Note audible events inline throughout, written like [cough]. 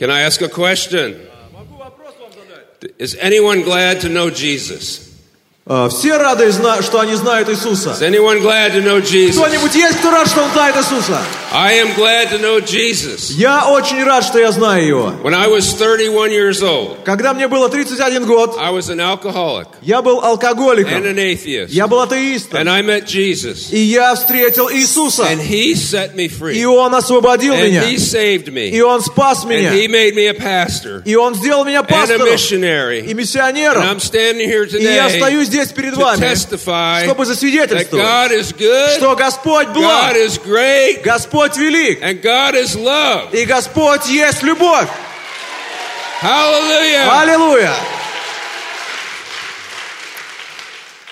Can I ask a question? Is anyone glad to know Jesus? А, Все рады, что они знают Иисуса. Кто-нибудь есть, кто рад, что он знает Иисуса? I am glad to know Jesus. Я очень рад, что я знаю Его. When I was 31 years old, Когда мне было 31 год, I was an alcoholic я был and алкоголиком. an atheist. Я был атеистом. And I met Jesus. И я встретил Иисуса. And he set me И free. Он освободил And меня. he saved И me. Он спас And меня. he made me a pastor И Он сделал меня and a пастором и missionary. And миссионером. I'm standing here И я today стою здесь перед to вами, testify чтобы that засвидетельствовать, God is good, что Господь God благ, is great, Господь велик, and God is love. и Господь есть любовь. Hallelujah. Аллилуйя!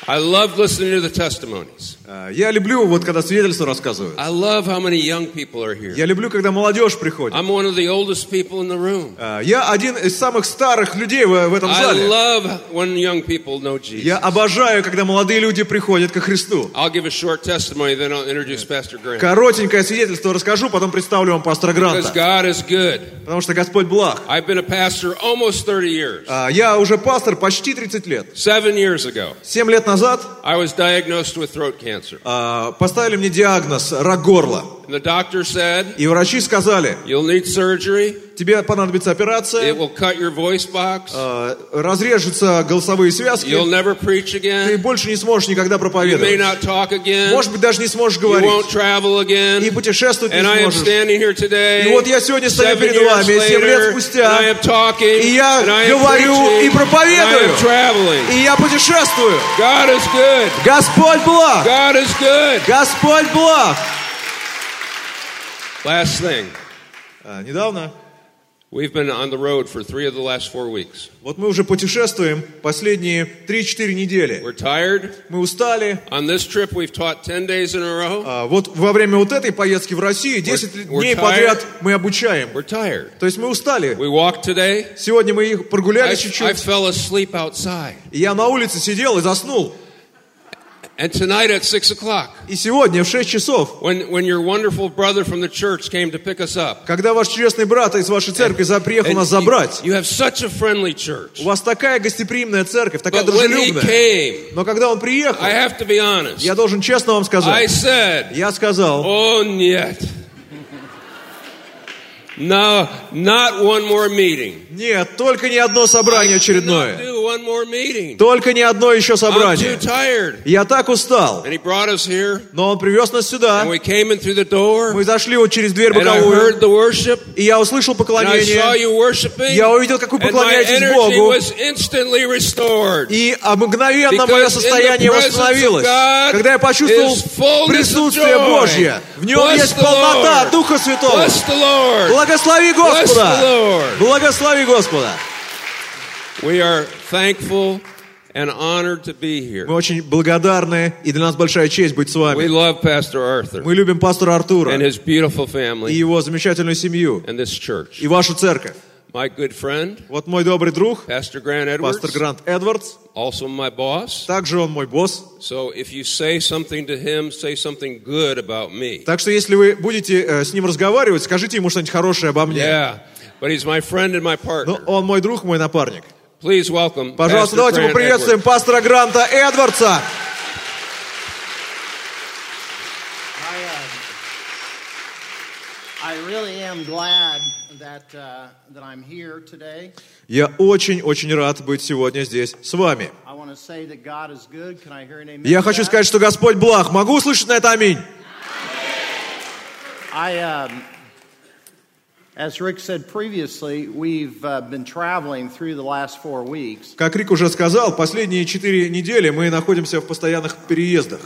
I love listening to the testimonies. А, Я люблю, вот когда свидетельства рассказывают. I love how many young people are here. Я люблю, когда молодежь приходит. I'm one of the oldest people in the room. А, Я один из самых старых людей в, в этом I зале. love when young people know Jesus. Я обожаю, когда молодые люди приходят ко Христу. I'll give a short testimony, then I'll introduce Pastor Grant. Коротенькое свидетельство расскажу, потом представлю вам пастора Because Гранта. God is good. Потому что Господь благ. I've been a pastor almost 30 years. А, Я уже пастор почти 30 лет. Seven years ago, Семь лет назад I was diagnosed with throat cancer. А, поставили мне диагноз рак горла. And the doctor said, И врачи сказали, You'll need surgery. Тебе понадобится It операция, will cut your voice box. а, разрежутся голосовые связки, You'll never preach ты again. больше не сможешь никогда You may проповедовать. not talk again. Может быть, даже не сможешь You won't говорить. travel И again. путешествовать не And I am standing here today, И вот я сегодня стою перед вами, семь лет спустя, and I am talking, и я and I am говорю preaching, и проповедую. and I am traveling. И я путешествую. God is good. Господь благ! God is good. Господь благ! Last thing. А, недавно, We've been on the road for three of the last four weeks. вот мы уже путешествуем последние 3-4 недели. We're tired. Мы устали. On this trip, we've taught 10 days in a row. А, вот во время вот этой поездки в Россию 10 We're- we're дней tired. подряд мы обучаем. We're tired. То есть мы устали. We walked today. Сегодня мы их I, прогуляли I чуть-чуть. fell asleep outside. И я на улице сидел и заснул. And tonight at 6 o'clock, И сегодня в 6 часов, when, when your wonderful brother from the church came to pick us up, когда ваш честный брат из вашей церкви за- приехал and нас забрать, you have such a friendly church. у вас такая гостеприимная церковь, такая But when he дружелюбная. came, Но когда он приехал, I have to be honest. я должен честно вам I сказать, said, я сказал, Oh, нет. No, not one more meeting. нет, только не одно собрание I очередное. Только не одно еще собрание. Я так устал. Но он привез нас сюда. Мы зашли вот через дверь боковую. И я услышал поклонение. Я увидел, как вы поклоняетесь Богу. И мгновенно мое состояние восстановилось. Когда я почувствовал присутствие. Божье. В нем есть полнота. Духа Святого. Благослови Господа. Благослови Господа. We are thankful and honored to be Мы here. очень благодарны, и для нас большая честь быть с We вами. love Pastor Arthur Мы любим пастора Артура and his beautiful и family его замечательную семью, and this church. и вашу церковь. My good friend, Вот мой добрый друг, Pastor Grant Edwards, пастор Грант Эдвардс, also my boss. также он мой босс. So if you say something to him, say something good about me. Так что если вы будете э, с ним разговаривать, скажите ему что-нибудь хорошее обо мне. Yeah, but he's my friend and my partner. он мой друг, мой напарник. Please welcome Пожалуйста, Pastor давайте поприветствуем Edwards. пастора Гранта Эдвардса. I really am glad that, that I'm here today. Я очень-очень рад быть сегодня здесь с вами. I want to say that God is good. Can I hear an amen? Я хочу сказать, что Господь благ. Могу услышать на это аминь? I, um, Как Рик уже сказал, последние четыре недели мы находимся в постоянных переездах.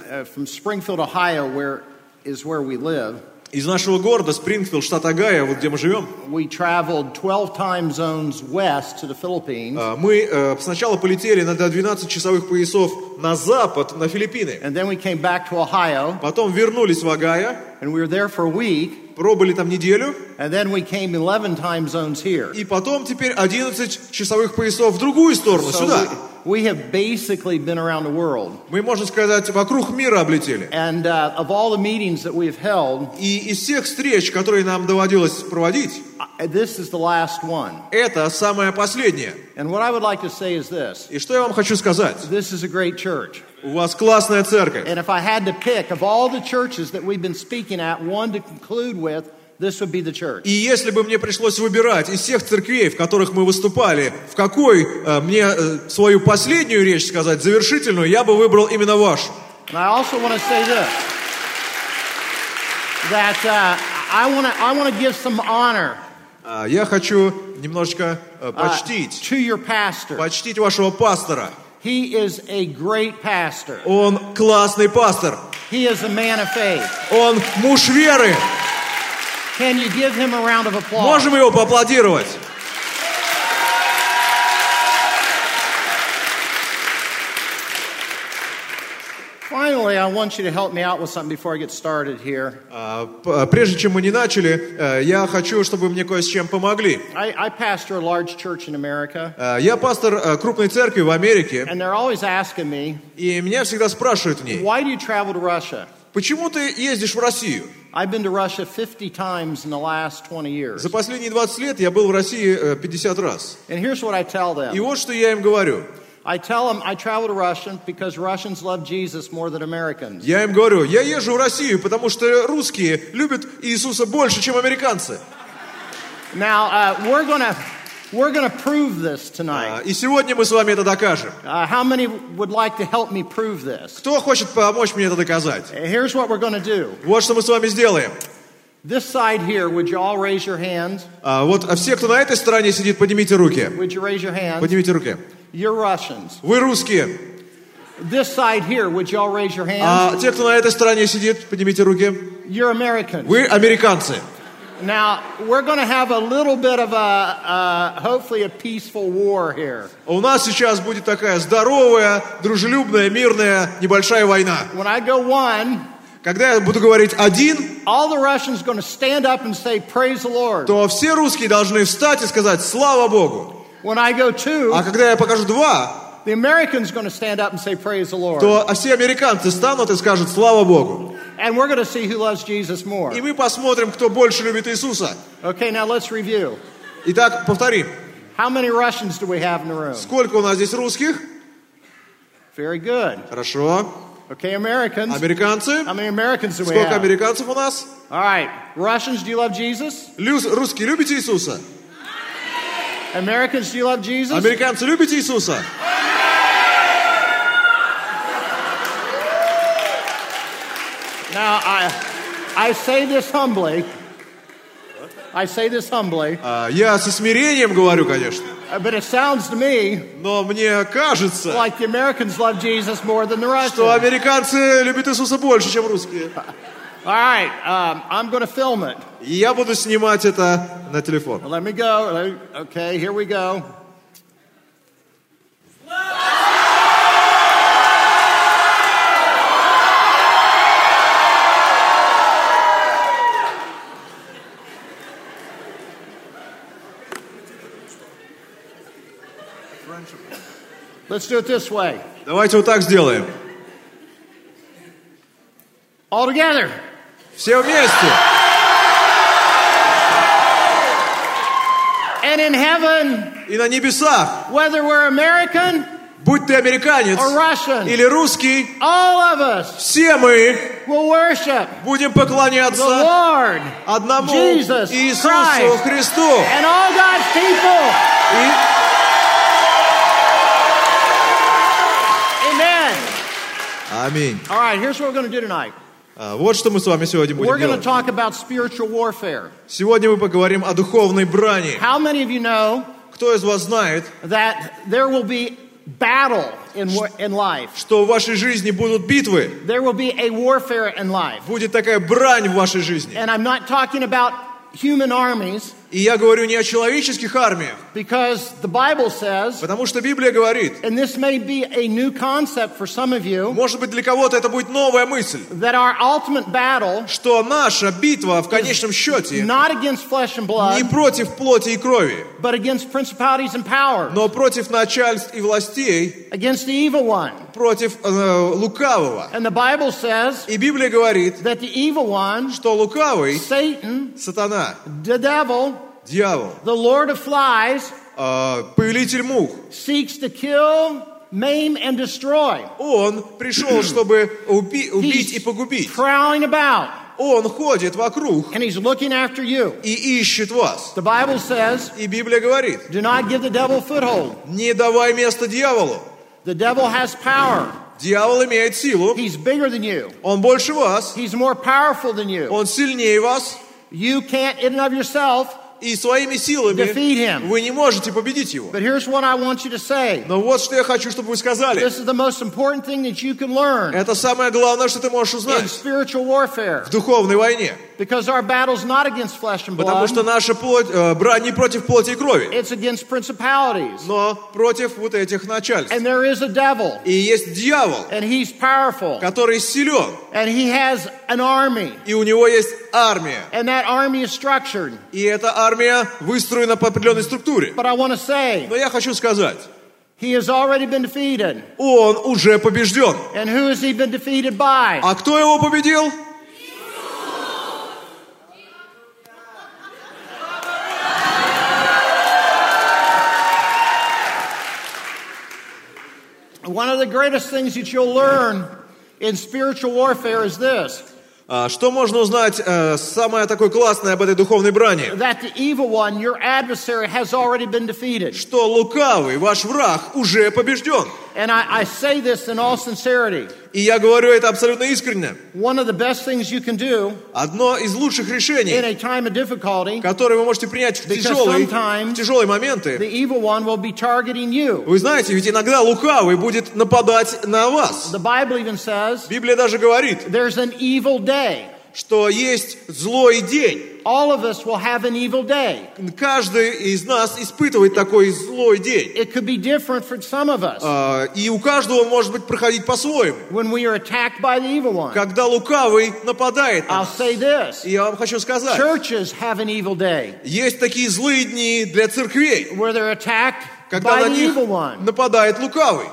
Из нашего города, Спрингфилд, штат Огайо, вот где мы живем, We traveled 12 time zones west to the Philippines, а, мы э, сначала полетели на 12 часовых поясов на запад, на Филиппины. and then we came back to Ohio, Потом вернулись в Огайо, and we were there for a week, пробыли там неделю, and then we came 11 time zones here. и потом теперь 11 часовых поясов в другую сторону, So сюда. we, we have basically been around the world. Мы, можно сказать, вокруг мира облетели. And uh, of all the meetings that we've held, И из всех встреч, которые нам доводилось проводить, uh, this is the last one. это самое последнее. And what I would like to say is this И что я вам хочу сказать? this is a great church. У вас классная церковь. And if I had to pick, of all the churches that we've been speaking at, one to conclude with, This would be the church. И если бы мне пришлось выбирать из всех церквей, в которых мы выступали, в какой э, мне э, свою последнюю речь сказать, завершительную, я бы выбрал именно вашу. And I also want to say this that uh, I want to I want to give some honor А, Я хочу немножечко э, uh, почтить, to your pastor. почтить вашего пастора. He is a great pastor. Он классный пастор. He is a man of faith. Он муж веры. Can you give him a round of applause? Можем его поаплодировать? Finally, I want you to help me out with something before I get started here. А, п- Прежде чем мы не начали, э, я хочу, чтобы вы мне кое с чем помогли. I, I pastor a large church in America, Э, Я пастор э, крупной церкви в Америке, and they're always asking me, и меня всегда спрашивают в ней, why do you travel to Russia? Почему ты ездишь в Россию? I've been to Russia 50 times in the last 20 years. За последние 20 лет я был в России э, 50 раз. And here's what I tell И them вот что я им говорю. I tell them I travel to Russia because Russians love Jesus more than Americans. Я им говорю, я езжу в Россию, потому что русские любят Иисуса больше, чем американцы. Now, uh, we're going to we're prove this А, tonight. И сегодня мы с вами это докажем. Uh, how many would like to help me prove this? Кто хочет помочь мне это доказать? Here's what we're going to do. Вот что мы с вами сделаем. This side here, would you all raise your hands? А, Вот а все, кто на этой стороне сидит, поднимите руки. Would you raise your hands? Поднимите руки. You're Russians. Вы русские. This side here, would you all raise your hands? А те, кто на этой стороне сидит, поднимите руки. You're Americans. Вы американцы. Now, we're going to have a little bit of a, uh, hopefully, a peaceful war here. У нас сейчас будет такая здоровая, дружелюбная, мирная, небольшая война. When I go one, Когда я буду говорить один, all the Russians are going to stand up and say, Praise the Lord. то все русские должны встать и сказать «Слава Богу». When I go two, А когда я покажу два, the Americans going to stand up and say, Praise the Lord. то все американцы станут и скажут «Слава Богу». And we're going to see who loves Jesus more. И мы посмотрим, кто больше любит Иисуса. Okay, now let's review. Итак, повторим. How many Russians do we have in the room? Сколько у нас здесь русских? Very good. Хорошо. Okay, Americans. Американцы? How many Americans do we Сколько have? американцев у нас? All right. Russians, do you love Jesus? Люс- Русские любите Иисуса? Americans, do you love Jesus? Американцы любите Иисуса? Now, I, I say this humbly. I say this humbly, А, Я со смирением говорю, конечно. uh, but it sounds to me Но мне кажется, like the Americans love Jesus more than the что Russians. американцы любят Иисуса больше, чем русские. All right, um, I'm going to film it. И я буду снимать это на телефон. Let me go. Let- Okay, here we go. Let's do it this way. Давайте вот так сделаем. All together. Все вместе. And in heaven, И на небесах, whether we're American будь ты американец or Russian, или русский, all of us все мы will worship будем the поклоняться Lord одному Jesus Иисусу Christ. Христу. and all God's people. И Аминь. All right, here's what we're going to do tonight. А, Вот что мы с вами сегодня We're будем going to делать. talk about spiritual warfare. Сегодня мы поговорим о духовной брани. How many of you know Кто из вас знает, that there will be battle in, wa- in life? что в вашей жизни будут битвы, There will be a warfare in life. будет такая брань в вашей жизни. And I'm not talking about human armies. И я говорю не о человеческих армиях, because the Bible says, потому что Библия говорит, and this may be a new concept for some of you, может быть для кого-то это будет новая мысль, that our ultimate battle что наша битва в конечном счете not against flesh and blood, не против плоти и крови, but against principalities and powers, но против начальств и властей, against the evil one. против э, лукавого. And the Bible says И Библия говорит, that the evil one, что лукавый, Satan, сатана, the devil, дьявол, the Lord of flies, э, повелитель мух, seeks to kill, maim, and destroy. он пришел, [clears throat] чтобы уби- убить и погубить. prowling about, Он ходит вокруг and he's looking after you. и ищет вас. The Bible says, И Библия говорит, do not give the devil foothold. не давай место дьяволу. The devil has power. Дьявол имеет силу, He's bigger than you. он больше вас, He's more powerful than you. он сильнее вас, You can't, in and of yourself, и своими силами вы не можете победить его. but here's what I want you to say. Но вот что я хочу, чтобы вы сказали. This is the most important thing that you can learn Это самое главное, что ты можешь узнать spiritual warfare. в духовной войне. Because our battle's not against flesh and Потому что наша плоть, э, брань не против плоти и крови, it's against principalities. но против вот этих начальств. And there is a devil, И есть дьявол, and he's powerful, который силен, and he has an army, и у него есть армия. and that army is structured. И эта армия выстроена по определенной структуре. Но я хочу сказать, he has already been defeated. он уже побежден. And who has he been defeated by? А кто его победил? One of the greatest things that you'll learn in spiritual warfare is this А, Что можно узнать э, самое такое классное об этой духовной брани? Что лукавый, ваш враг, уже побежден. And I, I say this in all sincerity. И я говорю это абсолютно искренне. One of the best things you can do Одно из лучших in решений, a time of difficulty, которые вы можете принять в тяжелые, в тяжелые моменты, the evil one will be targeting you. вы знаете, ведь иногда лукавый будет нападать на вас. The Bible even says Библия даже говорит, there's an evil day. Что есть злой день. All of us will have an evil day. Каждый из нас испытывает такой злой день. It could be different for some of us А, И у каждого может быть проходить по-своему. when we are attacked by the evil one. Когда лукавый нападает на I'll нас. say this И я вам хочу сказать, churches have an evil day есть такие злые дни для церквей, where they're attacked когда by на the них evil one. нападает лукавый.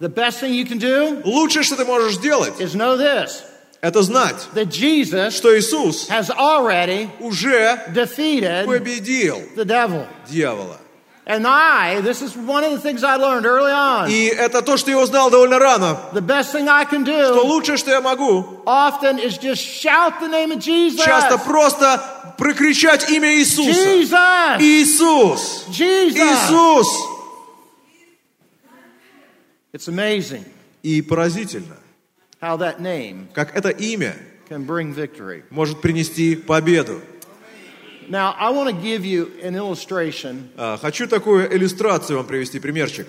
The best thing you can do Лучшее, что ты можешь сделать, is know this это знать, that Jesus что Иисус has already уже defeated победил the devil. дьявола. And I, this is one of the things I learned early on. И это то, что я узнал довольно рано. The best thing I can Что do лучшее, что я могу, often is just shout the name of Jesus. часто просто прокричать имя Иисуса. Jesus! Иисус! Jesus! Иисус! It's amazing И поразительно, how that name как это имя can bring victory. может принести победу. Now, I want to give you an illustration А, Хочу такую иллюстрацию вам привести, примерчик.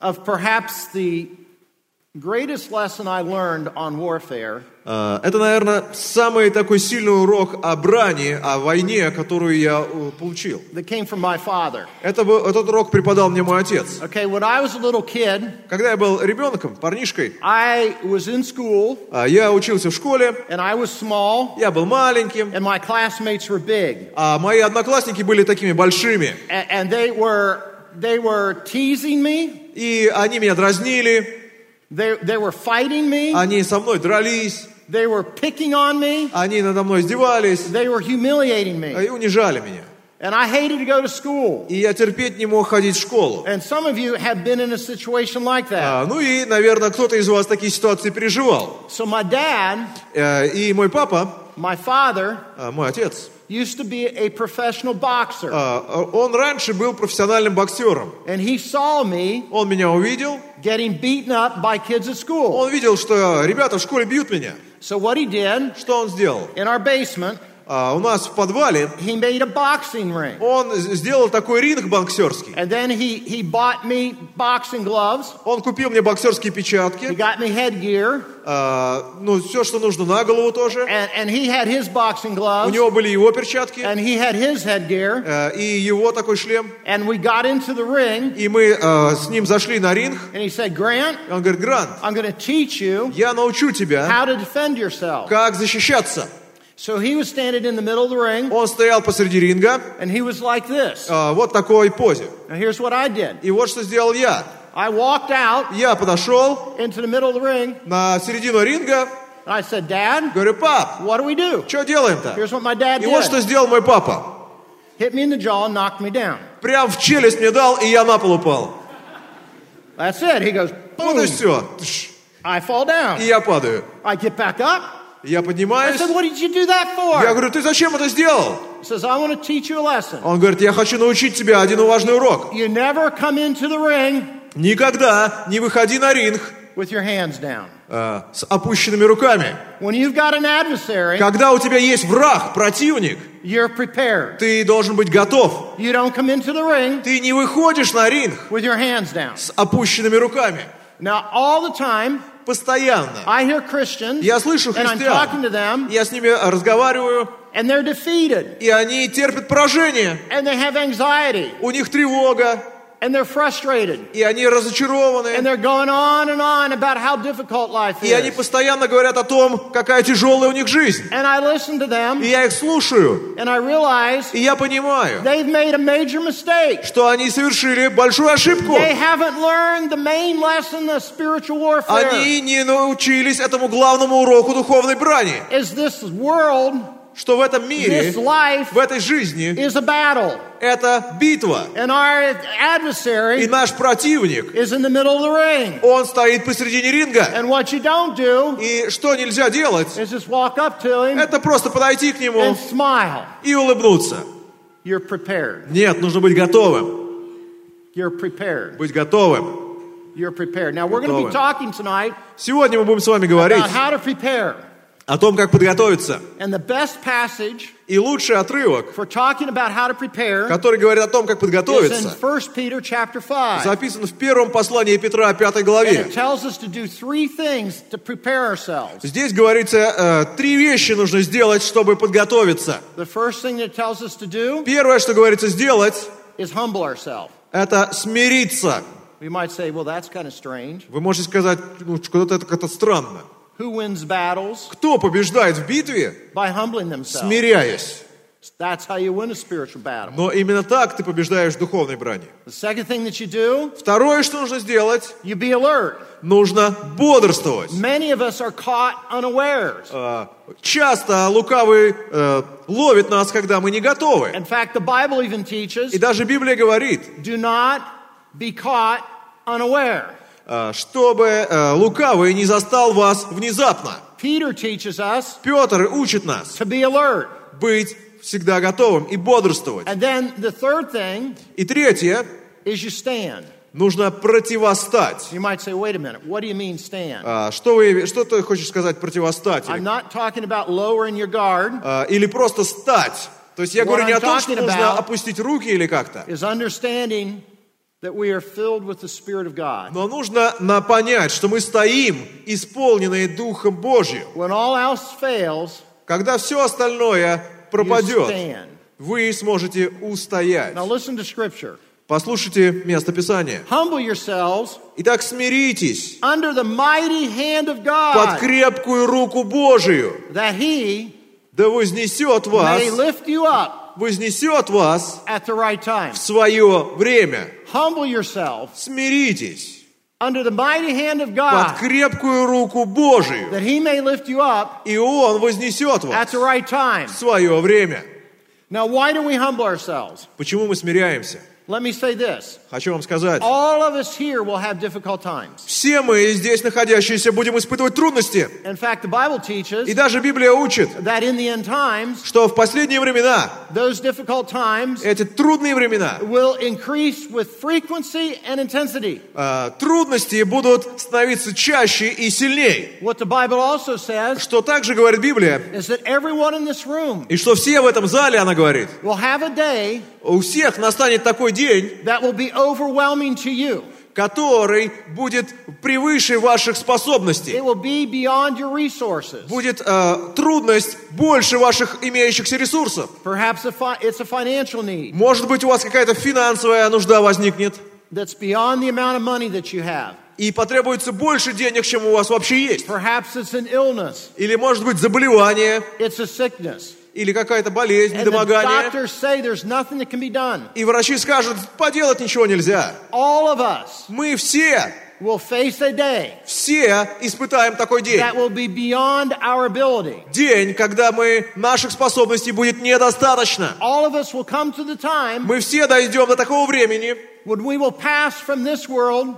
of perhaps the greatest lesson I learned on warfare А, Это, наверное, самый такой сильный урок о брани, о войне, которую я э, получил. Это, был- этот урок преподал мне мой отец. Okay, when I was a little kid, Когда я был ребенком, парнишкой, I was in school а, я учился в школе, and I was small я был маленьким, and my classmates were big. а мои одноклассники были такими большими. And they were they were teasing me, И они меня дразнили, they, they were fighting me, они со мной дрались, they were picking on me, они надо мной издевались they were humiliating me. и унижали меня. And I hated to go to school. И я терпеть не мог ходить в школу. And some of you have been in a situation like that. А, ну и, наверное, кто-то из вас такие ситуации переживал. So my dad, Э, И мой папа, my father, а, мой отец, used to be a professional boxer. а, он раньше был профессиональным боксером. And he saw me Он меня увидел, getting beaten up by kids at school. он видел, что ребята в школе бьют меня. So what he did Что он сделал? in our basement, А у нас в подвале he made a boxing ring. он сделал такой ринг боксерский. And then he, he bought me boxing gloves. Он купил мне боксерские He печатки, got me headgear. а, ну, все, что нужно на голову тоже. And, and he had his boxing У gloves. него были его перчатки And he had his headgear. э, и его такой шлем. And we got into the ring. И мы э, с ним зашли на ринг. And he said, Grant, И он говорит, Грант, I'm teach you я научу тебя, how to defend yourself. как защищаться. So he was standing in the middle of the ring. Он стоял посреди ринга, And he was like this. э, вот такой позе. Now here's what I did. И вот что сделал я. I walked out Я подошел into the middle of the ring. на середину ринга, And I said, Dad, говорю, пап, what do we do? что делаем-то? Here's what my dad И вот что did. сделал мой папа. Hit me in the jaw and knocked me down. Прям в челюсть мне дал, и я на пол упал. That's it. He goes, Вот boom. и все. I fall down. И я падаю. I get back up. Я поднимаюсь. said, what did you do that for? Я говорю, ты зачем это сделал? He says, I want to teach you a lesson. Он говорит, я хочу научить тебя один важный урок. You never come into the ring Никогда не выходи на ринг with your hands down. э, с опущенными руками. When you've got an adversary, Когда у тебя есть враг, противник, you're prepared. ты должен быть готов. You don't come into the ring Ты не выходишь на ринг with your hands down. с опущенными руками. Now, all the time, Постоянно. I hear Christians, Я слышу and I'm talking to христиан. them, Я с ними разговариваю, and they're defeated, и они терпят поражение. and they have anxiety, У них тревога, and they're frustrated, и они and разочарованы. they're going on and on about how difficult life И они is. постоянно говорят о том, какая тяжелая у них жизнь. And I listen to И them, я их слушаю, and I realize и я понимаю, they've made a major mistake. что они совершили большую ошибку. They haven't learned the main lesson of spiritual warfare. Они не научились этому главному уроку духовной брани, Is this world, что в этом мире, this life в этой жизни, is a battle, это битва. and our И adversary наш противник, is in the middle of the ring. он стоит посредине ринга. And what you don't do И что нельзя делать? is just walk up to him Это просто подойти к нему и улыбнуться. You're prepared. Нет, нужно быть готовым. You're prepared. Быть готовым. You're prepared. Now we're going to be Готовы. talking tonight Сегодня мы будем с вами говорить о том, как подготовиться. И лучший отрывок, который говорит о том, как подготовиться, 1 Peter chapter 5. записан в первом послании Петра, 5 And главе. Здесь говорится, э, три вещи нужно сделать, чтобы подготовиться. Первое, что говорится сделать, это смириться. Вы можете сказать, ну, что-то это как-то странно. Who wins battles? Кто побеждает в битве, By humbling themselves. смиряясь? That's how you win a spiritual battle. Но именно так ты побеждаешь в духовной брани. The second thing that you do, Второе, что нужно сделать, you be alert. нужно бодрствовать. Many of us are caught unawares. А, Часто лукавый э, ловит нас, когда мы не готовы. In fact, the Bible even teaches И даже Библия говорит, do not be caught unaware. Э, чтобы э, лукавый не застал вас внезапно. Петр учит нас быть всегда готовым и бодрствовать. И третье, нужно противостать. А, Что, вы, что ты хочешь сказать противостать? I'm Или, просто стать? То есть я What говорю не I'm о том, что нужно about опустить руки или как-то, is understanding that we are filled with the Spirit of God. но нужно понять, что мы стоим, исполненные Духом Божьим. When all else fails, Когда все остальное пропадет, вы сможете устоять. Послушайте место Писания. Итак, смиритесь под крепкую руку Божию, да вознесет вас, вознесет вас в свое время. Humble yourself Смиритесь under the mighty hand of под God, крепкую руку Божию, that He may lift you up и Он вознесет at вас the right time. в свое время. Now, why do we humble ourselves? Почему мы смиряемся? Let me say this. Хочу вам сказать, All of us here will have difficult times. все мы здесь находящиеся будем испытывать трудности. In fact, the Bible И teaches даже Библия учит, that in the end times, что в последние времена, those difficult times эти трудные времена, will increase with frequency and intensity. э, трудности будут становиться чаще и сильнее. What the Bible also says Что также говорит Библия, is that everyone in this room и что все в этом зале, она говорит, will have a day у всех настанет такой день, that will be overwhelming to you. который будет превыше ваших способностей. It will be beyond your resources. Будет э, трудность больше ваших имеющихся ресурсов. Perhaps a fi- it's a financial need Может быть, у вас какая-то финансовая нужда возникнет, that's beyond the amount of money that you have. и потребуется больше денег, чем у вас вообще есть. Perhaps it's an illness, Или, может быть, заболевание, it's a sickness. Или какая-то болезнь, недомогание. И врачи скажут, поделать ничего нельзя. Мы все, will face a day все испытаем такой день. that will be beyond our ability. День, когда мы, наших способностей будет недостаточно. All of us will come to the time Мы все дойдем до такого времени, when we will pass from this world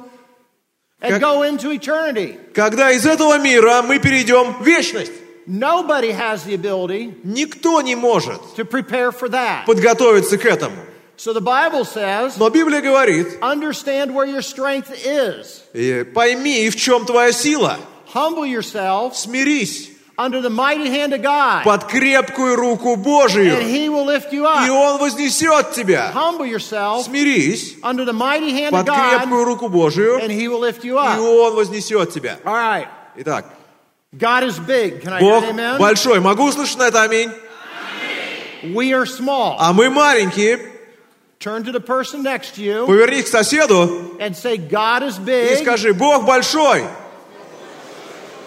and Как- go into eternity. когда из этого мира мы перейдем в вечность. Nobody has the ability Никто не может to prepare for that. подготовиться к этому. So the Bible says, Но Библия говорит, understand where your strength is. «Э, пойми, в чем твоя сила. Humble yourself Смирись under the mighty hand of God, под крепкую руку and Божию, He will lift you и up. Он вознесет тебя. Humble yourself Смирись under the mighty hand of под God, крепкую руку Божию, and He will lift you и up. Он вознесет тебя. All right. Итак, God is big. Can I hear Бог an amen? большой. Могу услышать на это аминь? We are small. А мы маленькие. Turn to the person next to you Повернись к соседу and say, God is и big. скажи, Бог большой.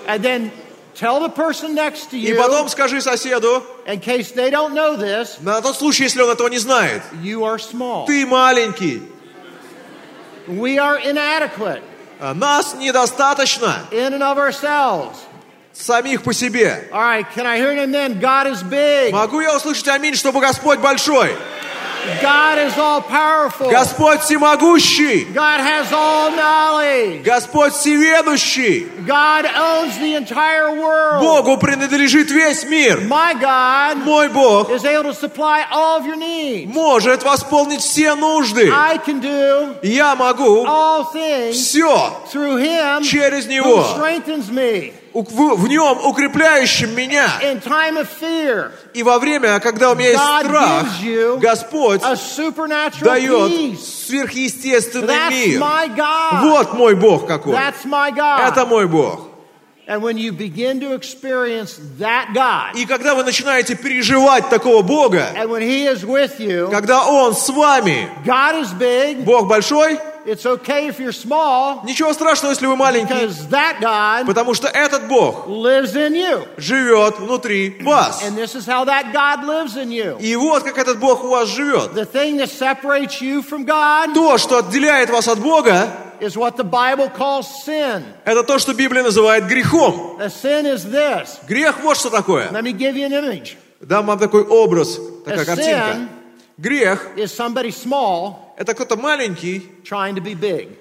And then tell the person next to И you, потом скажи соседу, in case they don't know this, на тот случай, если он этого не знает, you are small. ты маленький, We are inadequate а нас недостаточно in and of ourselves. Самих по себе. Right, can I hear an amen? God is big. Могу я услышать аминь, чтобы Господь большой? God is all powerful. Господь всемогущий, God has all knowledge. Господь всеведущий. God owns the entire world. Богу принадлежит весь мир. My God Мой Бог is able to supply all of your needs. может восполнить все нужды. I can do Я могу all things все through Him через who Него, strengthens me в, в нем укрепляющим меня. fear. И во время, когда у меня есть God страх, Господь дает сверхъестественный That's мир. my God. Вот мой Бог какой. Это мой Бог. And when you begin to experience that God, И когда вы начинаете переживать такого Бога, and when He is with you, когда Он с вами, God is big. Бог большой, It's okay if you're small ничего страшного, если вы маленький, because that God потому что этот Бог lives in you. живет внутри вас. And this is how that God lives in you. И вот как этот Бог у вас живет. The thing that separates you from God То, что отделяет вас от Бога, is what the Bible calls sin. это то, что Библия называет грехом. A sin is this. Грех вот что такое. Let me give you an image. Дам вам такой образ, такая A картинка. sin Грех is somebody small – это кто-то маленький, trying to be big.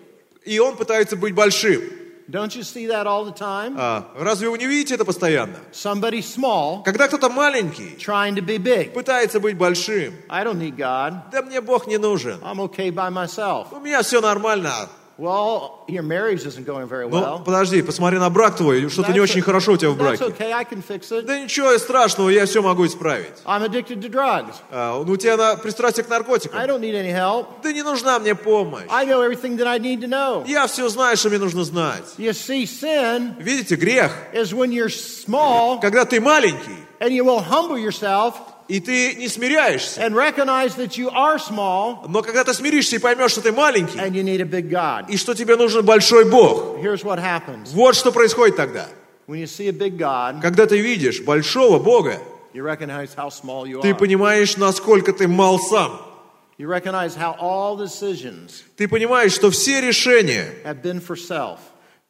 и он пытается быть большим. Don't you see that all the time? А, разве вы не видите это постоянно? Somebody small Когда кто-то маленький trying to be big. пытается быть большим, I don't need God. да мне Бог не нужен. I'm okay by myself. У меня все нормально. Well, your marriage isn't going very Ну, well. подожди, посмотри на брак твой, что-то не очень хорошо у тебя в браке. okay. I can fix it. Да ничего страшного, я все могу исправить. I'm addicted to drugs. А, ну, у тебя на, пристрастие к I наркотикам. don't need any help. Да не нужна мне помощь. I know everything that I need to know. Я все знаю, что мне нужно знать. You see, sin Видите, грех, is when you're small когда ты маленький, and you will humble yourself и ты не смиряешься. and recognize that you are small Но когда ты смиришься и поймешь, что ты маленький, and you need a big God. и что тебе нужен большой Бог, Here's what happens вот что происходит тогда. when you see a big God, Когда ты видишь большого Бога, you recognize how small you ты are. понимаешь, насколько ты мал сам. You recognize how all decisions Ты понимаешь, что все решения, have been for self.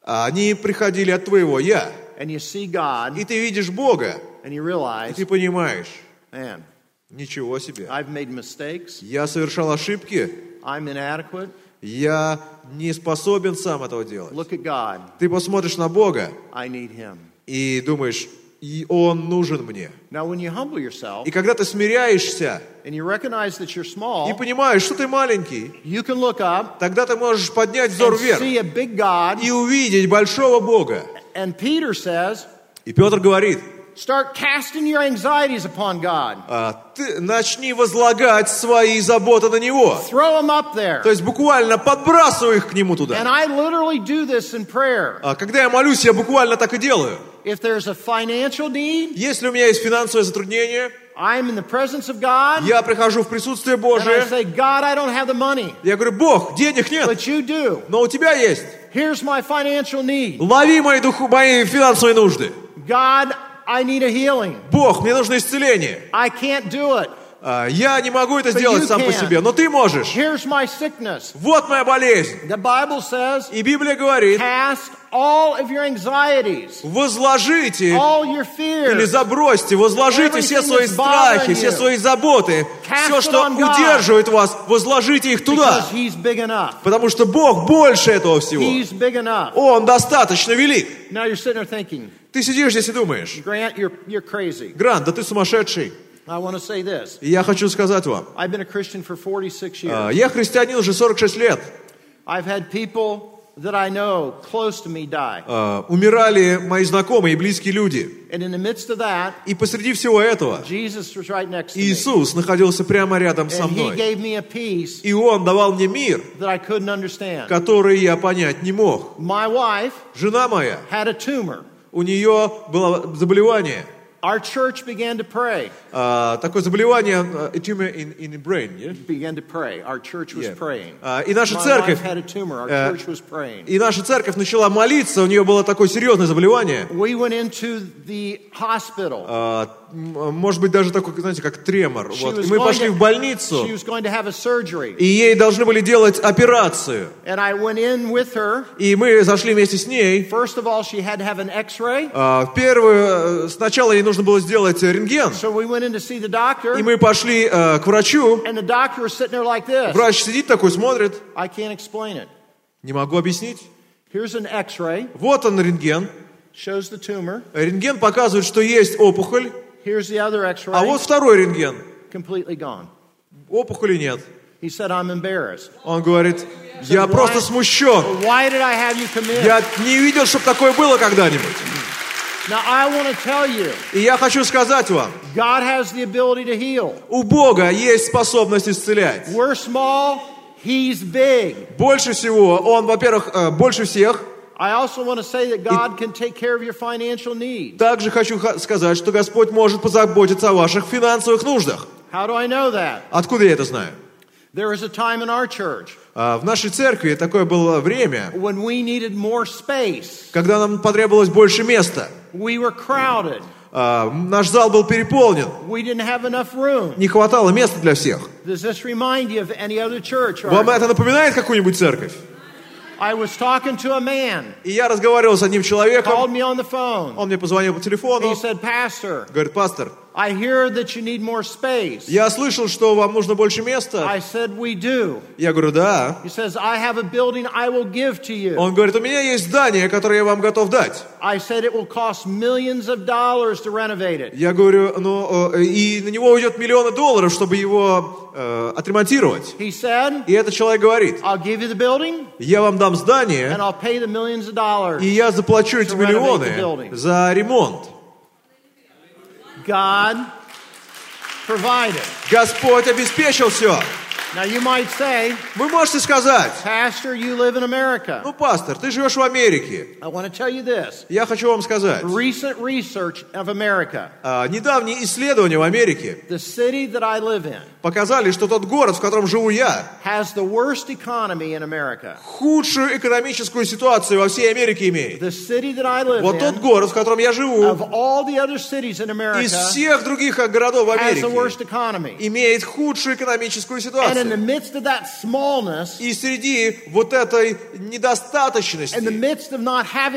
они приходили от твоего «я». And you see God И ты видишь Бога, and you и realize, ты понимаешь, man, ничего себе. I've made mistakes. Я совершал ошибки, I'm inadequate. я не способен сам этого делать. Look at God. Ты посмотришь на Бога I need Him. и думаешь, и Он нужен мне. Now, when you humble yourself И когда ты смиряешься and you recognize that you're и small, понимаешь, что ты маленький, you can look up тогда ты можешь поднять взор and вверх see a big God. и увидеть большого Бога. And Peter says, И Петр говорит, start casting your anxieties upon God. «А, ты начни возлагать свои заботы на Него. Throw them up there. То есть буквально подбрасывай их к Нему And туда. I literally do this in prayer. А Когда я молюсь, я буквально так и делаю. If there's a financial need, Если у меня есть финансовое затруднение, I'm in the presence of God. я прихожу в присутствие And I Божие, say, God, I don't have the money, я говорю, Бог, денег нет, but you do. но у тебя есть. Here's my financial need. Лови мои, духу, мои финансовые нужды. God, I need a healing. Бог, мне нужно исцеление. I can't do it. А, Я не могу это сделать сам по себе, но ты можешь. Вот моя болезнь. И Библия говорит, возложите или забросьте, возложите все свои страхи, все свои заботы, все, что удерживает вас, возложите их туда. Потому что Бог больше этого всего. Он достаточно велик. Ты сидишь здесь и думаешь. Грант, да ты сумасшедший. И я хочу сказать вам, I've been a Christian for 46 а, years. я христианин уже 46 лет. I've had people that I know close to me die. А, Умирали мои знакомые и близкие люди. And in the midst of that, И посреди всего этого Jesus was right next to me. Иисус находился прямо рядом со And He мной. gave me a peace И Он давал мне мир, that I couldn't understand. который я понять не мог. My wife Жена моя, had a tumor. у нее было заболевание. Our church began to pray. а, такое заболевание, а, a tumor in, in the brain. yeah? Began to pray. Our church was Yeah. praying. А, и наша My церковь, had a tumor. Our э, church was praying. и наша церковь начала молиться, у нее было такое серьезное заболевание. We went into the hospital. А, м, может быть, даже такой, знаете, как тремор. She Вот. И мы пошли to- в больницу, She was going to have a surgery. и ей должны были делать операцию. And I went in with her. И мы зашли вместе с ней. First of all, she had to have an x-ray. А, Первую, э, сначала ей нужно было сделать э, рентген. So we went in to see the doctor. И мы пошли э, к врачу. And the doctor was sitting there like this. Врач сидит такой, смотрит. Не могу объяснить. Вот он рентген. Рентген показывает, что есть опухоль. А вот второй рентген. Опухоли нет. Он говорит, я просто смущен. Я не видел, чтобы такое было когда-нибудь. Now I want to tell you, И я хочу сказать вам, God has the ability to heal. у Бога есть способность исцелять. We're small, He's big. Больше всего, Он, во-первых, э, больше всех. I also want to say that God can take care of your financial needs. Также хочу сказать, что Господь может позаботиться о ваших финансовых нуждах. How do I know that? Откуда я это знаю? There was a time in our church А, В нашей церкви такое было время, when we needed more space. когда нам потребовалось больше места. We were crowded. А, Наш зал был переполнен. We didn't have enough room. Не хватало места для всех. Does this remind you of any other church? Or- Вам это напоминает какую-нибудь церковь? I was talking to a man, И я разговаривал с одним called человеком. me on the phone. Он мне позвонил по телефону. He said, Pastor, Говорит, пастор, I hear that you need more space. я слышал, что вам нужно больше места. I said, We do. Я говорю, да. He says, I have a building I will give to you. Он говорит, у меня есть здание, которое я вам готов дать. I said, It will cost millions of dollars to renovate it. Я говорю, ну, э, и на него уйдет миллионы долларов, чтобы его э, отремонтировать. He said, И этот человек говорит, I'll give you the building я вам дам and здание, I'll pay the millions of dollars. и я заплачу эти миллионы за ремонт. God provided. Господь обеспечил все. Now you might say, Вы можете сказать, Pastor, you live in America. ну, пастор, ты живешь в Америке. I want to tell you this. Я хочу вам сказать, Recent research of America, а, недавние исследования в Америке the city that I live in, показали, что тот город, в котором живу я, has the worst economy in America. худшую экономическую ситуацию во всей Америке имеет. The city that I live Вот тот in, город, в котором я живу, of all the other cities in из America, всех других городов has the worst Америке, economy. имеет худшую экономическую And ситуацию. In the midst of that smallness, И среди вот этой недостаточности,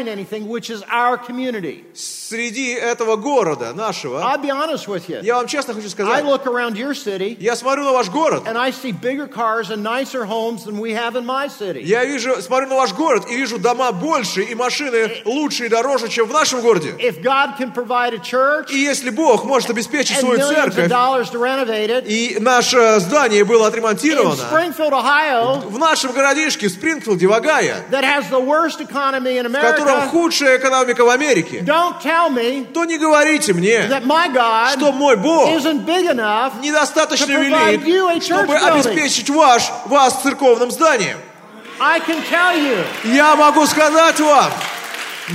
anything, which is our community, среди этого города нашего, you. я вам честно хочу I сказать, look around your city я смотрю на ваш город, and I see bigger cars and nicer homes than we have in my city. я вижу, смотрю на ваш город и вижу дома больше и машины лучше и дороже, чем в нашем городе. If God can provide a church И если Бог может обеспечить свою церковь, и наше здание было отремонтировано, Ohio, в нашем городишке, в Спрингфилде, в Огайо, в котором худшая экономика в Америке, то не говорите мне, что мой Бог недостаточно велик, чтобы обеспечить ваш, вас церковным зданием. Я могу сказать вам,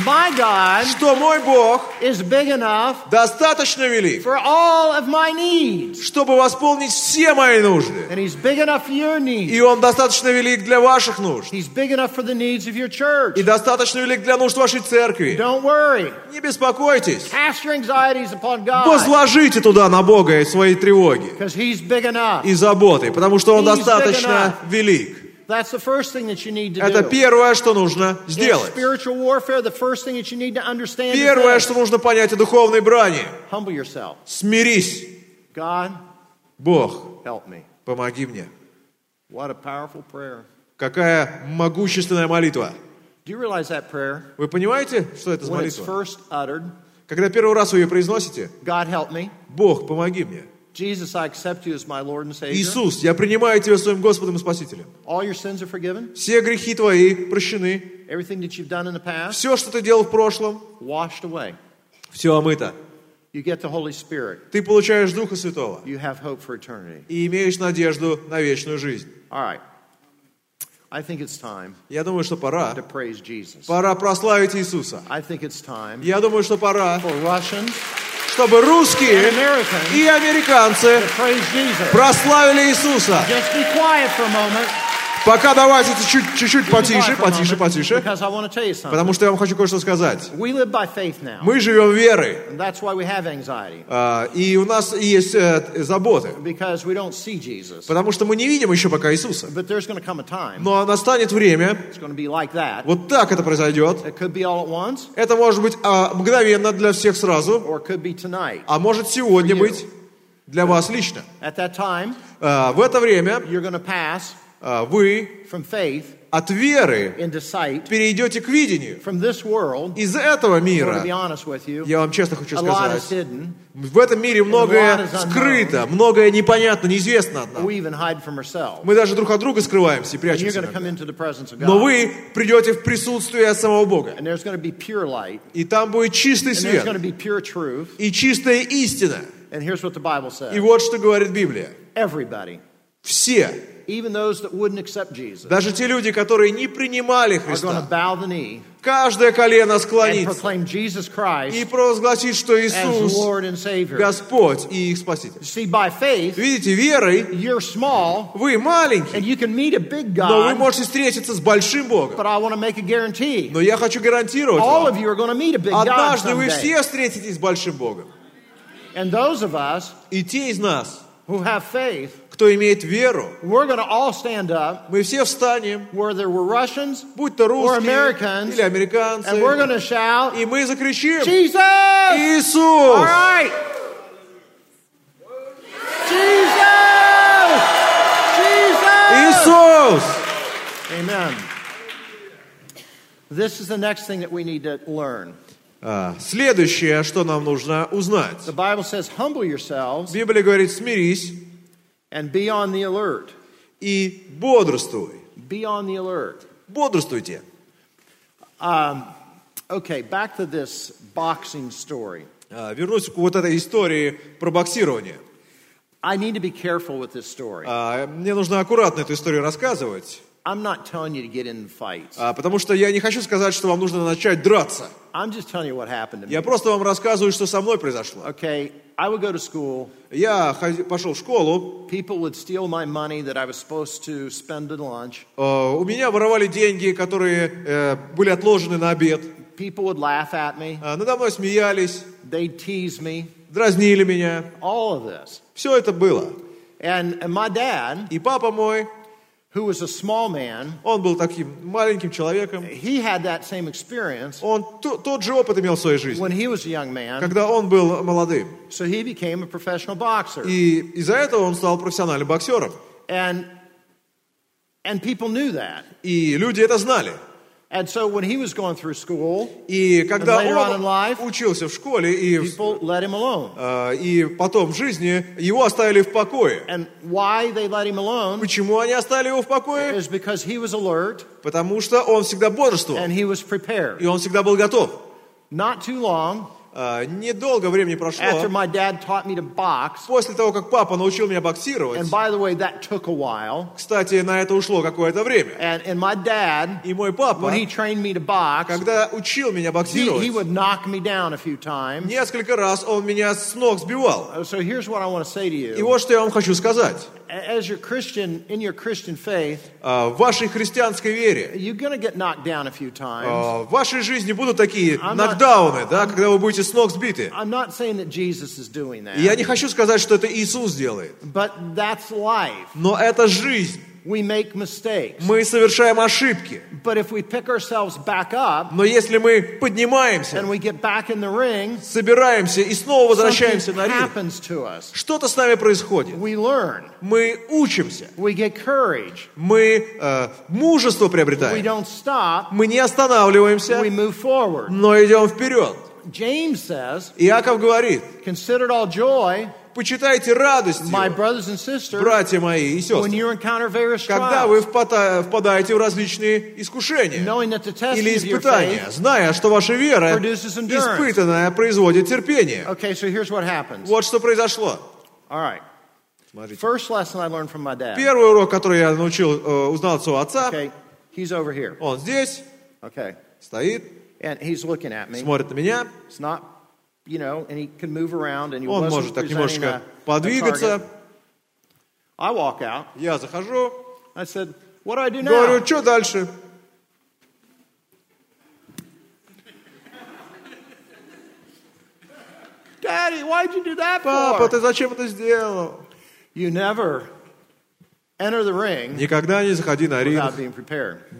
my God что мой Бог is big enough достаточно велик, for all of my needs. чтобы восполнить все мои нужды. And He's big enough for your needs. И Он достаточно велик для ваших нужд. He's big enough for the needs of your church. И достаточно велик для нужд вашей церкви. Don't worry. Не беспокойтесь. Cast your anxieties upon God Возложите туда на Бога свои тревоги because He's big enough. и заботы, потому что Он He's достаточно велик. That's the first thing that you need to Это первое, что нужно сделать. Первое, что нужно понять о духовной брани. Смирись. God, Бог, help me. помоги мне. What a powerful prayer. Какая могущественная молитва. Do you realize that prayer? Вы понимаете, что это за молитва? Когда первый раз вы ее произносите, God help me. Бог, помоги мне. Иисус, я принимаю Тебя своим Господом и Спасителем. Все грехи Твои прощены. Все, что Ты делал в прошлом, все омыто. You get the Holy Spirit. Ты получаешь Духа Святого You have hope for eternity. и имеешь надежду на вечную жизнь. All right. I think it's time Я думаю, что пора. to praise Jesus. Пора прославить Иисуса. I think it's time Я думаю, что пора, for Russians чтобы русские и американцы прославили Иисуса. Пока давайте чуть- чуть-чуть потише, потише, потише. Потому что я вам хочу кое-что сказать. Мы живем верой. А, И у нас есть э, заботы. Потому что мы не видим еще пока Иисуса. Но настанет время, вот так это произойдет. Это может быть а, мгновенно для всех сразу, а может сегодня быть для вас лично. А, В это время а, вы from faith от веры into sight. перейдете к видению. From this world, Из этого мира, you, я вам честно хочу сказать, hidden. в этом мире многое скрыто, многое непонятно, неизвестно от нас. Мы даже друг от друга скрываемся и прячемся. Но вы придете в присутствие самого Бога. И там будет чистый свет и чистая истина. И вот что говорит Библия. Все, даже те люди, которые не принимали Христа, каждое колено and склонится и провозгласит, что Иисус Lord and Savior. Господь и их Спаситель. Видите, верой вы маленький, но вы можете встретиться с большим Богом. Но я хочу гарантировать вам, однажды вы все встретитесь с большим Богом. And those of us И те из нас, who have faith, кто имеет веру, we're going to all stand up, мы все встанем, whether we're Russians, будь то русские Americans, или американцы, and we're going to shout, и мы закричим Jesus! «Иисус!» All right. Jesus! Jesus! Иисус! Amen. This is the next thing that we need to learn. А, Следующее, что нам нужно узнать. The Bible says, humble yourselves Библия говорит, смирись and be on the alert. и бодрствуй. Be on the alert. Бодрствуйте. Um, okay, back to this boxing story. А, Вернусь к вот этой истории про боксирование. I need to be careful with this story. А, Мне нужно аккуратно эту историю рассказывать, I'm not telling you to get in fights. а, потому что я не хочу сказать, что вам нужно начать драться. I'm just telling you what happened to me. Я просто вам рассказываю, что со мной произошло. Okay, I would go to school. Я ходи- пошел в школу, People would steal my money that I was supposed to spend at lunch. э, у меня воровали деньги, которые э, были отложены на обед. People would laugh at me. А, Надо мной смеялись, They'd tease me. дразнили меня. All of this. Все это было. And, and my dad, И папа мой, who was a small man, он был таким маленьким человеком. he had that same experience Он то- тот же опыт имел в своей жизни, when he was a young man. когда он был молодым. So he became a professional boxer. И из-за этого он стал профессиональным боксером. And, and people knew that. И люди это знали. And so when he was going through school, И когда And later on in он life, учился в школе и, в- people let him alone. э, и потом в жизни, его оставили в покое. And why they let him alone Почему они оставили его в покое? is because he was alert Потому что он всегда бодрствовал. and he was prepared. И он всегда был готов. Not too long А, Недолго времени прошло. after my dad taught me to box, После того, как папа научил меня боксировать, and by the way, that took a while. кстати, на это ушло какое-то время. And, and my dad, И мой папа, when he trained me to box, когда учил меня he, боксировать, he would knock me down a few times. несколько раз он меня с ног сбивал. So here's what I want to say to И you. вот что я вам хочу сказать. As your Christian, in your Christian faith, А, В вашей христианской вере, you're going to get knocked down a few times. а, в вашей жизни будут такие I'm not- нокдауны, да, когда вы будете с ног сбиты. I'm not saying that Jesus is doing that, И я не хочу сказать, что это Иисус делает. but that's life. Но это жизнь. We make mistakes. Мы совершаем ошибки. But if we pick ourselves back up Но если мы поднимаемся, and we get back in the ring, собираемся и снова возвращаемся на ринг, happens to us. что-то с нами происходит. We learn. Мы учимся, We get courage. мы э, мужество We приобретаем, don't stop. мы не останавливаемся, We move forward. но идем вперед. James says, Иаков говорит, Почитайте радостью, sisters, братья мои и сестры, когда вы впадаете в различные искушения или испытания, зная, что ваша вера испытанная производит терпение. Okay, so. Вот что произошло. Смотрите. Первый урок, который я научил, э, узнал от своего отца, Okay, он здесь, Okay. стоит, смотрит на меня, он может так немножко подвигаться. target. I walk out. Я захожу, I said, what do I do говорю, что дальше? Daddy, why'd you do that Папа, for? ты зачем это сделал? You never enter the ring Никогда не заходи на ринг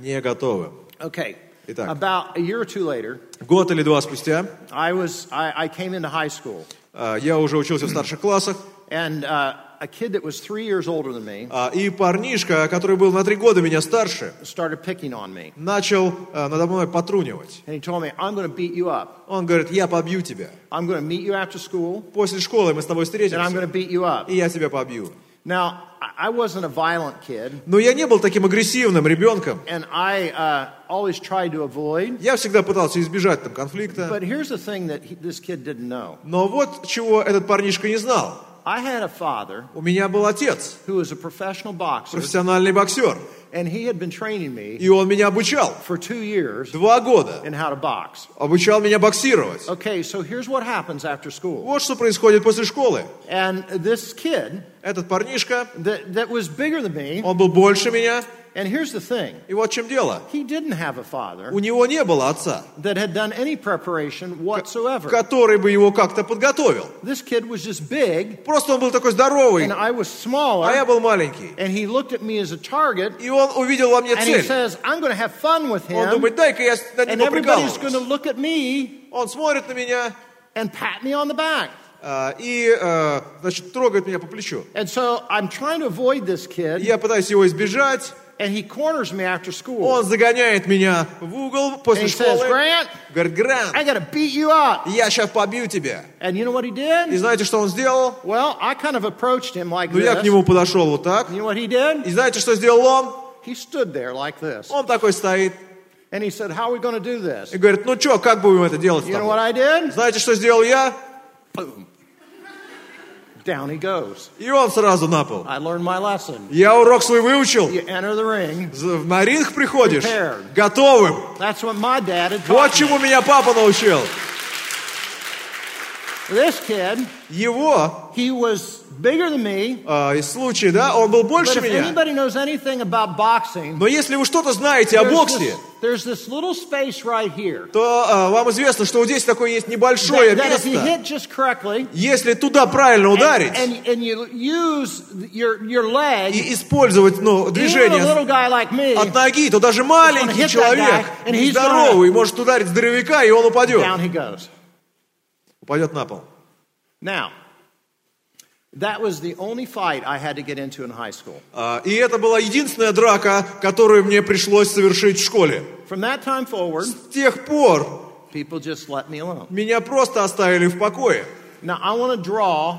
не готовым. Okay. Итак. About a year or two later, Год или два спустя I was I, I came into high school, э, я уже учился в старших классах, and uh, a kid that was three years older than me а, и парнишка, который был на три года меня старше, started picking on me, начал э, надо мной потрунивать. and he told me, "I'm going to beat you up. Он говорит, я побью тебя. I'm going to meet you after school, После школы мы с тобой and I'm going встретимся, to beat you up." и я тебя побью. Now, I wasn't a violent kid, Но я не был таким агрессивным ребенком. and I uh, always tried to avoid. Я всегда пытался избежать там конфликта. But here's the thing that he, this kid didn't know. Но вот чего этот парнишка не знал. I had a father У меня был отец, who was a professional boxer, профессиональный боксер. and he had been training me И он меня обучал. for two years Два года. in how to box. Обучал меня боксировать. Okay, so here's what happens after school. Вот что происходит после школы. And this kid Этот парнишка, that, that was bigger than me, он был больше меня. and here's the thing И вот в чем дело. he didn't have a father У него не было отца, that had done any preparation whatsoever. который бы его как-то подготовил. This kid was just big, Просто он был такой здоровый, and I was а я smaller, был маленький. and he looked at me as a target, И он увидел во мне and he цель. says, I'm going to have fun with Он him, думает, дай-ка я над and ним everybody's going to поприкалываюсь. look at me Он смотрит на меня and pat me on the back. а, и, а, значит, трогает меня по плечу. And so I'm trying to avoid this kid, Я пытаюсь его избежать. and he corners me after school. Он загоняет меня в угол And после he says, школы. Grant, Говорит, Грант, I got to beat you up. я сейчас побью тебя. And you know what he И did? знаете, что он сделал? Well, I kind of approached him like Ну, я к this. нему подошел вот так. You know what he did? И знаете, что сделал он? He stood there like this. Он такой стоит And he said, How are we going to do this? и говорит, ну что, как будем это делать с You know what тобой? I did? Знаете, что сделал я? Boom. Down he goes. И он сразу на пол. I learned my lesson. Я урок свой выучил. You enter the ring. На ринг приходишь Prepared. готовым. That's what my dad had Вот чему меня папа научил. This kid, Его, he was bigger than me. а, из случая, да, он был But больше if меня. anybody knows anything about boxing, Но если вы что-то знаете о боксе, there's this little space right here. то а, вам известно, что вот здесь такое есть небольшое That, that if you hit just correctly, Если туда правильно and, ударить and, and you use your, your leg, и использовать ну, движение like me, от ноги, то даже маленький человек, guy, and здоровый, может ударить здоровяка, и он упадет. down he goes. Упадет на пол. Now, that was the only fight I had to get into in high school. А, И это была единственная драка, которую мне пришлось совершить в школе. From that time forward, С тех пор people just let me alone. меня просто оставили в покое. Now, I want to draw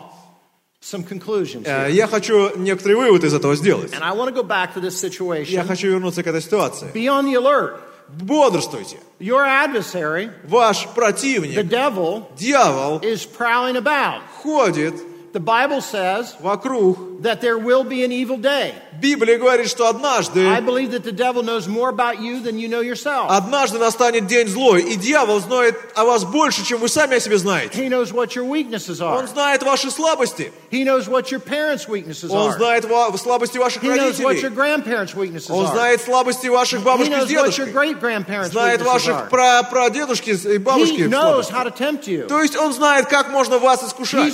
some conclusions Э, here. Я хочу некоторые выводы из этого сделать. And I want to go back to this Я situation. хочу вернуться к этой ситуации. Be on the alert. Бодрствуйте. Your adversary, Ваш the противник, devil, дьявол, is prowling about. ходит The Bible says вокруг. that there will be an evil day. Библия говорит, что I однажды, believe that the devil knows more about you than you know yourself. однажды настанет день злой, и дьявол знает о вас больше, чем вы сами о себе знаете. He knows what your weaknesses Он are. знает ваши слабости. He knows what your parents' weaknesses Он are. знает ва- слабости ваших He knows what your родителей. grandparents' weaknesses Он are. знает слабости ваших He бабушек и knows what your дедушек. great grandparents' Знает weaknesses ваших are. пра прадедушки и бабушки He knows слабости. how to tempt you. То есть он знает, как можно вас He's искушать.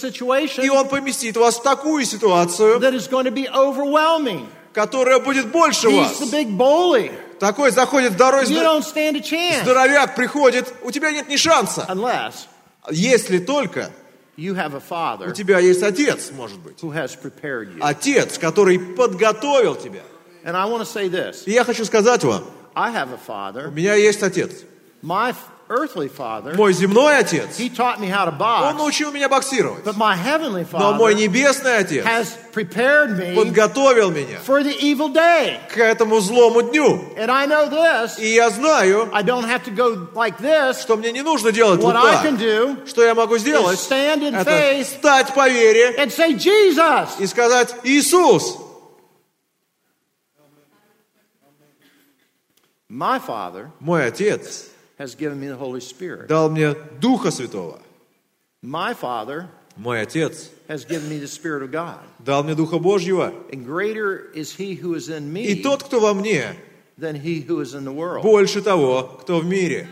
situation И он поместит вас в такую ситуацию, that is going to be overwhelming. которая будет больше He's вас. the big bully. Такой заходит второй You здо- don't stand a chance здоровяк, приходит, у тебя нет ни шанса. unless Если только you have a у father тебя есть отец, может быть. who has prepared you. Отец, который подготовил тебя. And I want to say this И я хочу сказать вам, I have a у father. меня есть отец. My earthly father, Мой земной отец, he taught me how to он научил меня боксировать. But my heavenly Но мой небесный отец has prepared me подготовил меня for the evil day. к этому злому дню. And I know this. И я знаю, I don't have to go like this. что мне не нужно делать вот What I can так. do Что я могу is сделать? stand in Это faith встать по вере and say, Jesus. и сказать «Иисус». My father Мой отец has given me the Holy Spirit. дал мне Духа Святого. My father Мой отец has given me the Spirit of God. дал мне Духа Божьего. And greater is he who is in И me тот, кто во мне, than he who is in the world. больше того, кто в мире.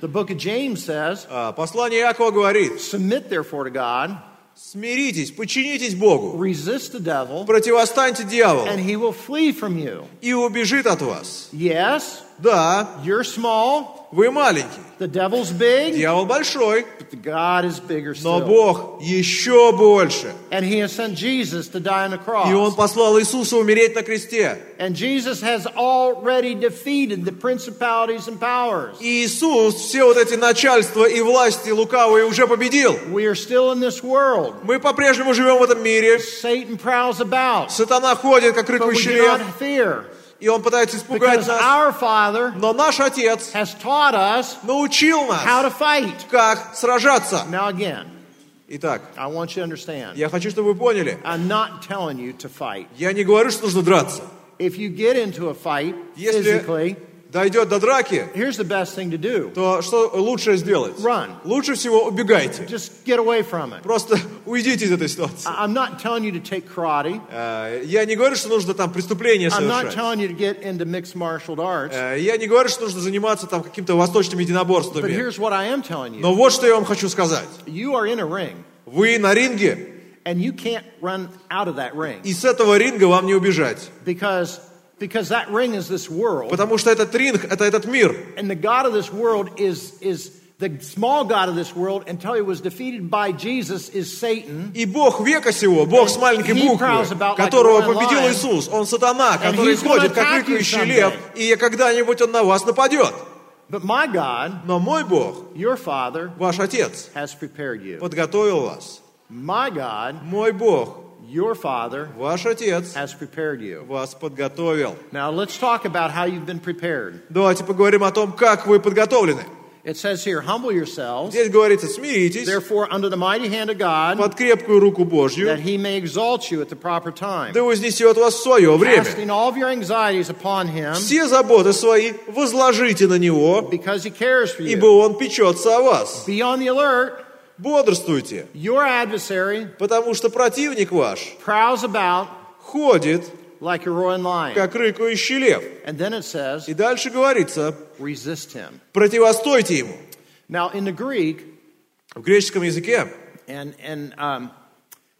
The book of James says, А, Послание Иакова говорит, Submit therefore to God, смиритесь, подчинитесь Богу, resist the devil, противостаньте дьяволу, and he will flee from you. и убежит от вас. Yes, Да, you're small, вы маленький, the devil's big, дьявол большой, but the God is bigger но still. Бог еще больше. And he has sent Jesus to die on the И Он cross. послал Иисуса умереть на кресте. And Jesus has already defeated the principalities and powers. И Иисус все вот эти начальства и власти лукавые уже победил. We are still in this world. Мы по-прежнему живем в этом мире. Satan prowls about, Сатана ходит, как but we рыкающий do not лев, fear и он пытается испугать because нас. our Father Но наш Отец has taught us научил how нас, to fight. как сражаться. Now, again, Итак, I want you to understand я хочу, чтобы вы поняли. I'm not telling you to fight. Я не говорю, что нужно драться. If you get into a fight Если physically, дойдет до драки, here's the best thing to do то что лучше сделать? Run. Лучше всего убегайте. just get away from it. Просто [laughs] уйдите из этой ситуации. I'm not telling you to take karate. Э, Я не говорю, что нужно там преступление I'm not совершать. telling you to get into mixed martial arts. Э, Я не говорю, что нужно заниматься там каким-то восточным But единоборствами. here's what I am telling you. Но вот что я вам хочу сказать. You are in a ring, Вы на ринге, and you can't run out of that ring и с этого ринга вам не убежать. because, because that ring is this world, Потому что этот ринг – это этот мир. and the God of this world is, is the small God of this world until he was defeated by Jesus is Satan. И Бог века сего, Бог с маленькой буквы, которого победил. Иисус, Он сатана, который ходит, как рыкающий лев, и когда-нибудь Он на вас нападет. But my God, Но мой Бог, your Father, ваш Отец, has prepared you. подготовил вас. My God, Мой Бог, your Father, ваш Отец, has prepared you. вас подготовил. Now let's talk about how you've been prepared. Давайте поговорим о том, как вы подготовлены. It says here, humble yourselves, Здесь говорится, смиритесь therefore, under the mighty hand of God, под крепкую руку Божью, that he may exalt you at the proper time. да вознесет вас в свое время. Casting all of your anxieties upon him, Все заботы свои возложите на Него, because he cares for ибо you. Он печется о вас. Be on the alert. Бодрствуйте, Your adversary потому что противник ваш prowls about ходит, like a roaring lion. как рыкающий лев. And then it says, И дальше говорится, resist him. противостойте ему. Now, in the Greek, В греческом языке and, and um,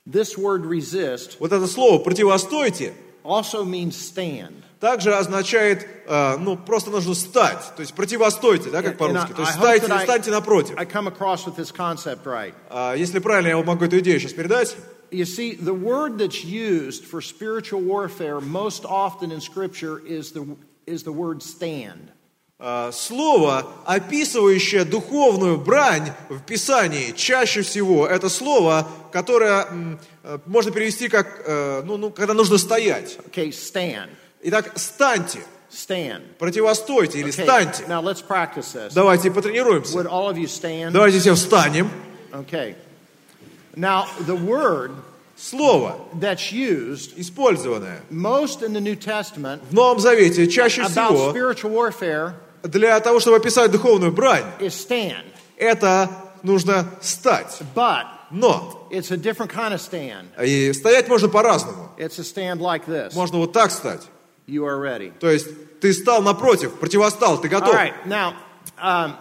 this word resist вот это слово «противостойте» also means stand. Также означает, э, ну, просто нужно стать. То есть противостойте, да, как по-русски. То есть стайте, that I- станьте напротив. I come across with this concept right. А, Если правильно, я вам могу эту идею сейчас передать. You see, the word that's used for spiritual warfare most often in Scripture is the, is the word stand. А, Слово, описывающее духовную брань в Писании, чаще всего это слово, которое м, э, можно перевести как, э, ну, ну, когда нужно стоять. Okay, stand. Итак, станьте, Stand. противостойте или Okay, станьте. now let's practice this. Давайте потренируемся. Would all of you stand? Давайте все встанем. Okay. Now, the word Слово, that's used использованное most in the New Testament в Новом Завете чаще about всего spiritual warfare для того, чтобы описать духовную брань, is stand. это нужно стать. But Но it's a different kind of stand. и стоять можно по-разному. It's a stand like this. Можно вот так стать. You are ready. То есть ты стал напротив, противостал, ты All готов. right. Now, um,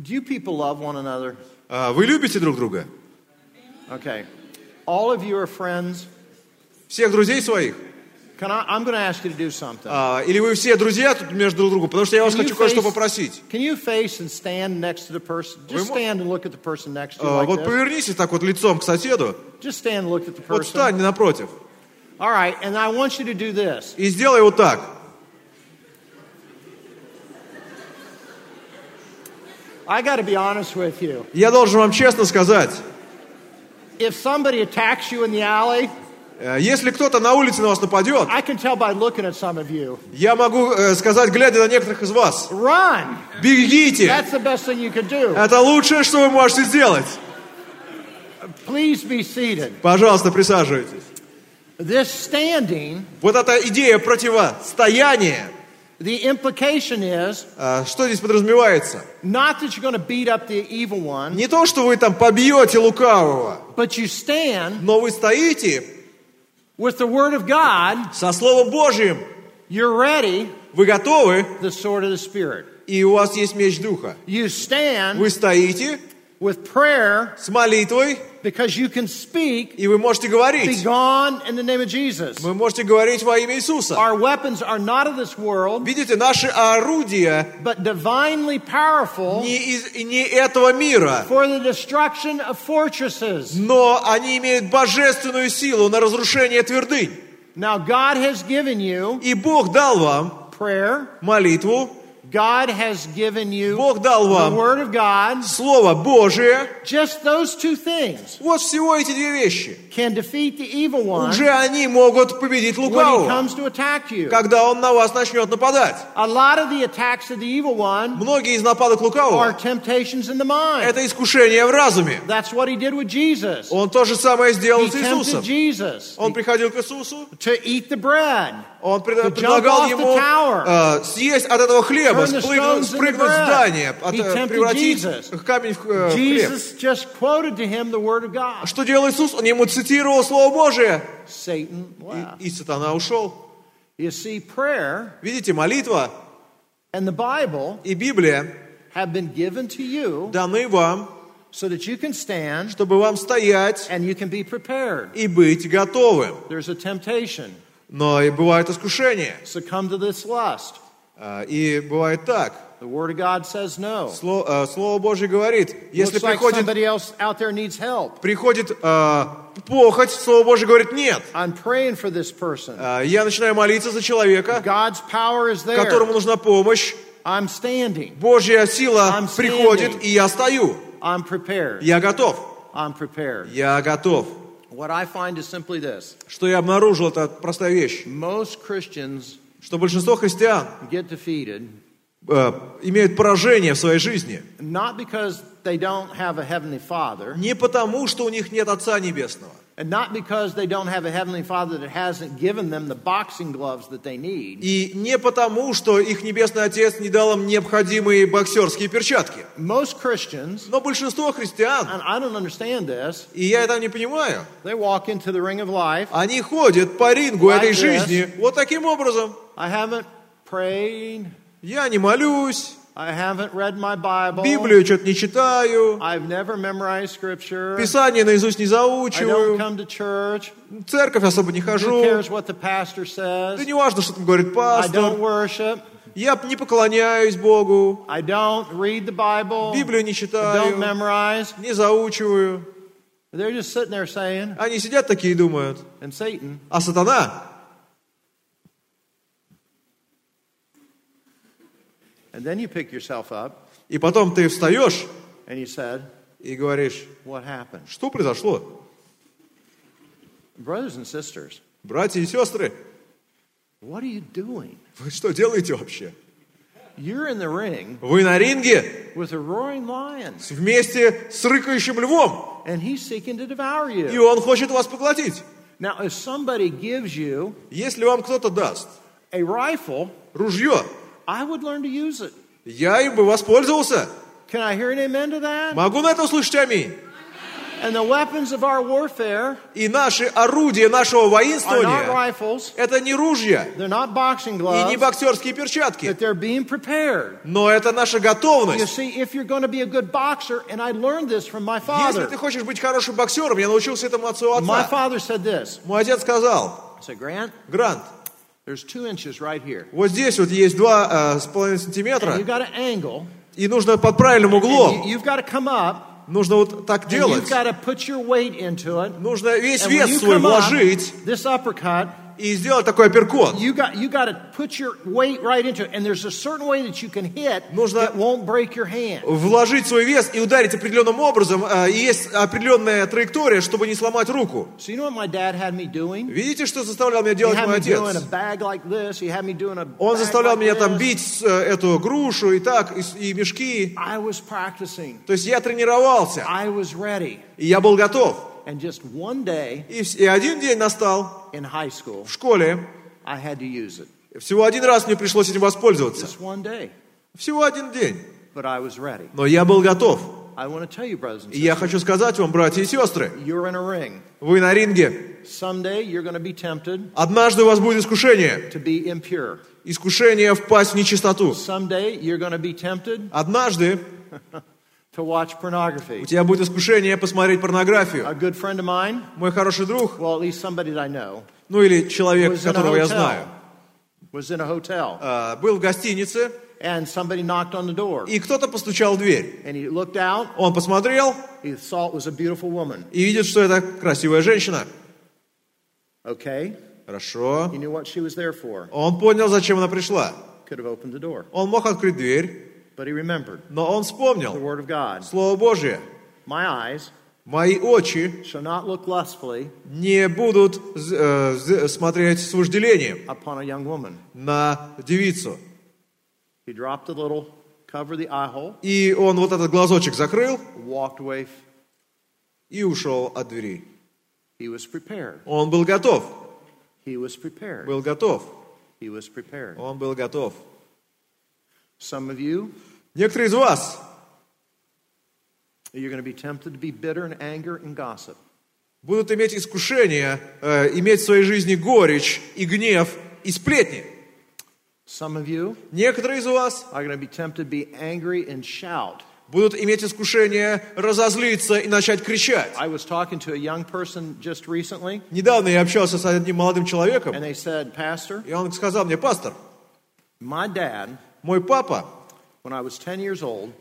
do people love one another? А, Вы любите друг друга? Okay. All of you are friends. Всех друзей своих? Can I, I'm going to ask you to do something. А, Или вы все друзья тут между друг другом? Потому что я вас Can хочу кое-что попросить. Can you face and stand next to the person? Just stand and look at the person next to you А, like Вот this. повернитесь так вот лицом к соседу, Just stand and look at the вот person. встань напротив All right, and I want you to do this. и сделай вот так. I got to be honest with you. Я должен вам честно сказать, If somebody attacks you in the alley, э, если кто-то на улице на вас нападет, I can tell by looking at some of you. я могу э, сказать, глядя на некоторых из вас, Run! бегите! That's the best thing you could do. Это лучшее, что вы можете сделать. Please be seated. Пожалуйста, присаживайтесь. This standing, Вот эта идея противостояния, the implication is э, что здесь подразумевается? not that you're going to beat up the evil one, Не то, что вы там побьете лукавого, but you stand но вы стоите with the Word of God. со Словом Божьим. You're ready, Вы готовы, the sword of the Spirit. и у вас есть меч Духа. You stand Вы стоите with prayer с молитвой, because you can speak, и вы можете be говорить. gone in the name of Jesus. Вы можете говорить во имя Иисуса. Our weapons are not of this world, Видите, наши орудия but divinely powerful не, из, не этого мира, for the destruction of fortresses. но они имеют божественную силу на разрушение твердынь. Now, God has given you И Бог дал вам prayer, молитву, God has given you Бог дал the вам Word of God. Слово Божие. Just those two things Вот всего эти две вещи. can defeat the evil one Уже они могут победить when he лукавого, comes to attack you. когда он на вас начнет нападать. A lot of the attacks of the evil one Многие из нападок are лукавого temptations in the mind. – это искушение в разуме. That's what he did with Jesus. Он то же самое сделал He с Иисусом. Jesus Он приходил к Иисусу, to eat the bread. Он предлагал ему э, съесть от этого хлеба, спрыгнуть, спрыгнуть с здания, от- э, превратить камень в, э, хлеб. Что делал Иисус? Он ему цитировал Слово Божие, и, и сатана ушел. You see, prayer Видите, молитва and the Bible и Библия have been given to you даны вам, so that you can stand чтобы вам стоять and you can be prepared. и быть готовым. There's a temptation. Но и бывает искушение. Succumb to this lust. А, И бывает так. The Word of God says no. Сло- э, Слово Божье говорит, если like приходит, out there needs help. приходит э, похоть, Слово Божье говорит нет. I'm praying for this person. А, Я начинаю молиться за человека, God's power is there. которому нужна помощь. I'm standing. Божья сила I'm standing. приходит, и я стою. I'm prepared. Я готов. I'm prepared. Я готов. What I find is simply this Что я обнаружил, это простая вещь. most Christians Что большинство христиан э, имеют поражение в своей жизни. Not because they don't have a heavenly father, Не потому, что у них нет Отца Небесного. And not because they don't have a heavenly father that hasn't given them the boxing gloves that they need. И не потому, что их Небесный Отец не дал им необходимые боксерские перчатки. Most Christians, Но большинство христиан, and I don't understand this, и я это не понимаю, they walk into the ring of life. они ходят по рингу Like этой this. жизни вот таким образом. I haven't prayed. Я не молюсь, I haven't read my Bible. Библию что-то не читаю, I've never memorized scripture. Писание наизусть не I don't заучиваю, come to church. в церковь особо не хожу. cares what the pastor Да не важно, что там говорит I don't пастор. worship. Я не поклоняюсь Богу, I don't read the Bible. Библию не читаю, memorize. не заучиваю. They're just sitting there saying, Они сидят такие и думают, and Satan, а сатана, and then you pick yourself up и потом ты встаешь and you said, и говоришь, What happened? что произошло? Brothers and sisters, Братья и сестры, what are you doing? вы что делаете вообще? You're in the ring Вы на ринге with a roaring lion, вместе с рыкающим львом, and he's seeking to devour и он хочет вас поглотить. Now, if somebody gives you Если вам кто-то даст a rifle, ружье, I would learn to use it. я им бы воспользовался. Can I hear an amen to that? Могу на это услышать аминь. And the weapons of our warfare И наши орудия нашего are not воинствования rifles, это не ружья they're not boxing и gloves, не боксерские перчатки, that they're being prepared. но это наша You готовность. see, if you're going to be a good boxer, and I learned this from my Если ты хочешь быть хорошим боксером, я научился этому отцу My отца. father said this. Мой отец сказал, Грант, there's two inches right here. вот здесь вот есть два э, с половиной And сантиметра, you got to angle. и нужно под правильным углом. you've got to come up. Нужно вот так делать. you've got to put your weight into it. Нужно весь вес свой вложить this uppercut, и сделать такой апперкот. you got you got to put your weight right into it. And there's a certain way that you can hit Нужно- that won't break your hand. Вложить свой вес и ударить определенным образом. э, И есть определенная траектория, чтобы не сломать руку. So you know what my dad had me doing? Видите, что заставлял меня делать мой отец? like this. Он заставлял like меня там this. бить э, эту грушу и так, и, и мешки. I was practicing. То есть я тренировался, I was ready. и я был готов. And just one day И, и один день настал in high school, в школе. I had to use it. Всего один раз мне пришлось этим воспользоваться. Just one day. Всего один день. But I was ready. Но я был готов. I want to tell you, brothers and И я sisters, хочу сказать вам, братья и сестры, you're in a ring. вы на ринге. Someday you're going to be tempted Однажды у вас будет искушение. to be impure. Искушение впасть в нечистоту. Someday you're going to be tempted Однажды [laughs] to watch у pornography. тебя будет искушение посмотреть порнографию. A good friend of mine, Мой хороший друг, well, at least somebody that I know, ну или человек, was in a которого я знаю. Was in a hotel. э, был в гостинице, And somebody knocked on the door. и кто-то постучал в дверь. And he looked out. Он посмотрел He saw it was a beautiful woman. и видит, что это красивая женщина. Okay. Хорошо. He knew what she was there for. Он понял, зачем она пришла. Could have opened the door. Он мог открыть дверь, But he remembered но он the вспомнил word of God. Слово Божье. My eyes Мои очи shall not look lustfully не будут э, смотреть с вожделением upon a young woman. на девицу. He dropped the little cover, the eye hole, И он вот этот глазочек закрыл walked away. и ушел от двери. He was prepared. Он был готов. He was prepared. Был готов. He was prepared. Он был готов. Some of you, Некоторые из вас you're going to be tempted to be bitter and anger and gossip. будут иметь искушение, э, иметь в своей жизни горечь и гнев и сплетни. Some of you Некоторые из вас are going to be tempted to be angry and shout. будут иметь искушение разозлиться и начать кричать. I was talking to a young person just recently, Недавно я общался с одним молодым человеком, and they said, Pastor, и он сказал мне, пастор, my dad, мой папа,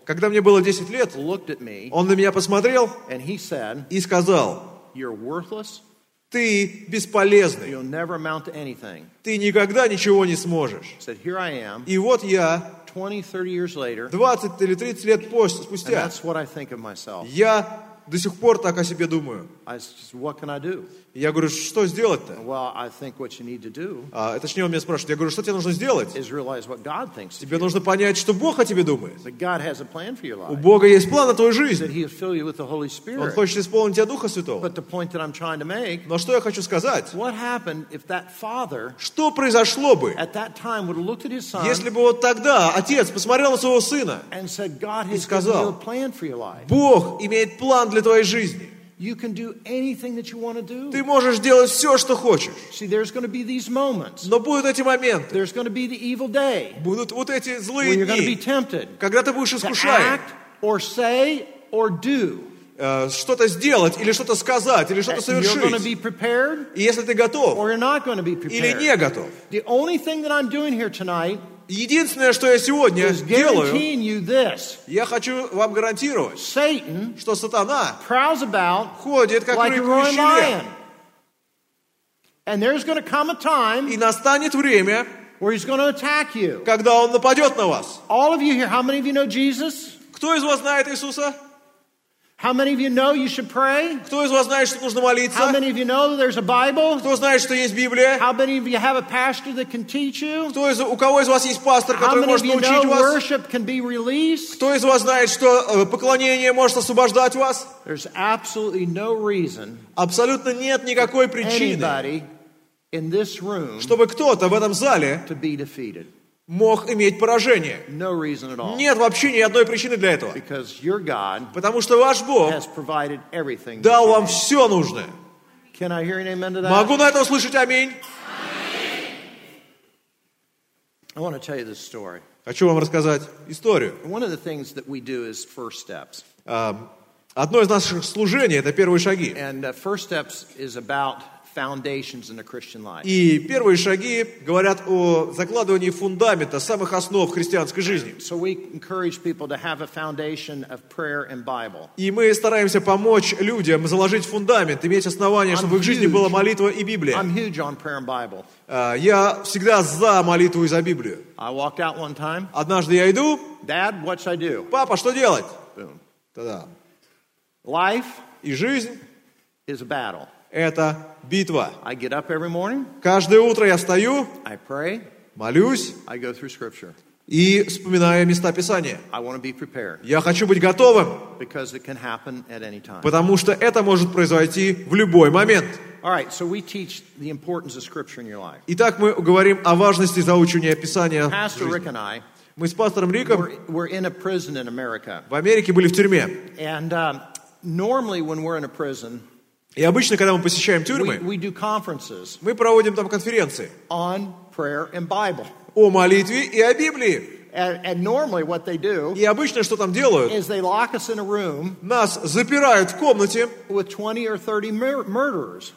когда мне было 10 лет, он на меня посмотрел and he said, и сказал, You're worthless. ты бесполезный, You'll never amount to anything. ты никогда ничего не сможешь. И вот я 20, 30 years later, 20 или 30 лет спустя, я до сих пор так о себе думаю. И я говорю, что сделать-то? Well, I think what you need to do А, точнее, он меня спрашивает, я говорю, что тебе нужно сделать? is realize what God thinks. of Тебе нужно понять, что Бог о тебе думает. That God has a plan for your У. Бога есть план на твою жизнь. He will fill you with the Holy Он хочет исполнить тебя Духа Святого. But the point that I'm trying to make, Но что я хочу сказать? what happened if that father Что произошло бы, at that time would have looked at his son если бы вот тогда отец посмотрел на своего сына? and said, God has given сказал, you a plan for your life. Бог имеет план для твоей жизни. You can do anything that you want to do. Ты можешь делать все, что хочешь. See, there's going to be these moments. Но будут эти моменты, There's going to be the evil day будут вот эти where злые you're going to be дни, tempted когда ты будешь to искушаем act or say or do. э, что-то сделать, или что-то сказать, или что-то And you're going to совершить. be prepared И если ты готов or you're not going to be или prepared. не готов, The only thing that I'm doing here tonight единственное, что я сегодня делаю, я хочу вам гарантировать, Satan что сатана ходит как like. And there's going to come a time И настанет время, where he's going to attack you. когда он нападет на вас. All of you here, how many of you know Jesus? Кто из вас знает Иисуса? How many of you know you should pray? Кто из вас знает, что нужно How молиться? many of you know that there's a Bible? Кто знает, что есть Библия? How many of you have a pastor that can teach you? Кто из, у кого из вас есть пастор, How который может научить know вас? worship can be released? Кто из вас знает, что э, поклонение может освобождать вас? There's absolutely no reason Абсолютно нет никакой причины, anybody in this room чтобы кто-то в этом зале to be defeated. Мог иметь поражение. Нет вообще ни одной причины для этого. Потому что ваш Бог дал вам все нужное. Can I hear an amen to that? Могу на это услышать аминь? Хочу вам рассказать историю. One of the things that we do is first steps. Одно из наших служений – это первые шаги. Foundations in the Christian life. И первые шаги говорят о закладывании фундамента, самых основ христианской жизни. So we encourage people to have a foundation of prayer and Bible. И мы стараемся помочь людям заложить фундамент, иметь основания, чтобы в их жизни была молитва и Библия. I'm huge on prayer and Bible. А, Я всегда за молитву и за Библию. I walked out one time. Однажды я иду, Dad, what should I do? папа, что делать? Boom. Тогда. Life И жизнь is a battle. – это битва. I get up every morning. Каждое утро я встаю, I pray. молюсь I go through Scripture. и вспоминаю места Писания. I want to be prepared Я хочу быть готовым, because it can happen at any time. потому что это может произойти в любой момент. Итак, мы говорим о важности заучивания Писания. Pastor. Rick and I, Мы с пастором Риком we're in a prison in America. в Америке были в тюрьме. And um, normally, when we're in a prison, И обычно, когда мы посещаем we, тюрьмы, we conferences мы проводим там конференции on prayer and Bible. о молитве и о Библии. And, and normally, what they do И обычно, что там делают? is they lock us in a room Нас запирают в комнате, with 20 or 30 mur- murderers.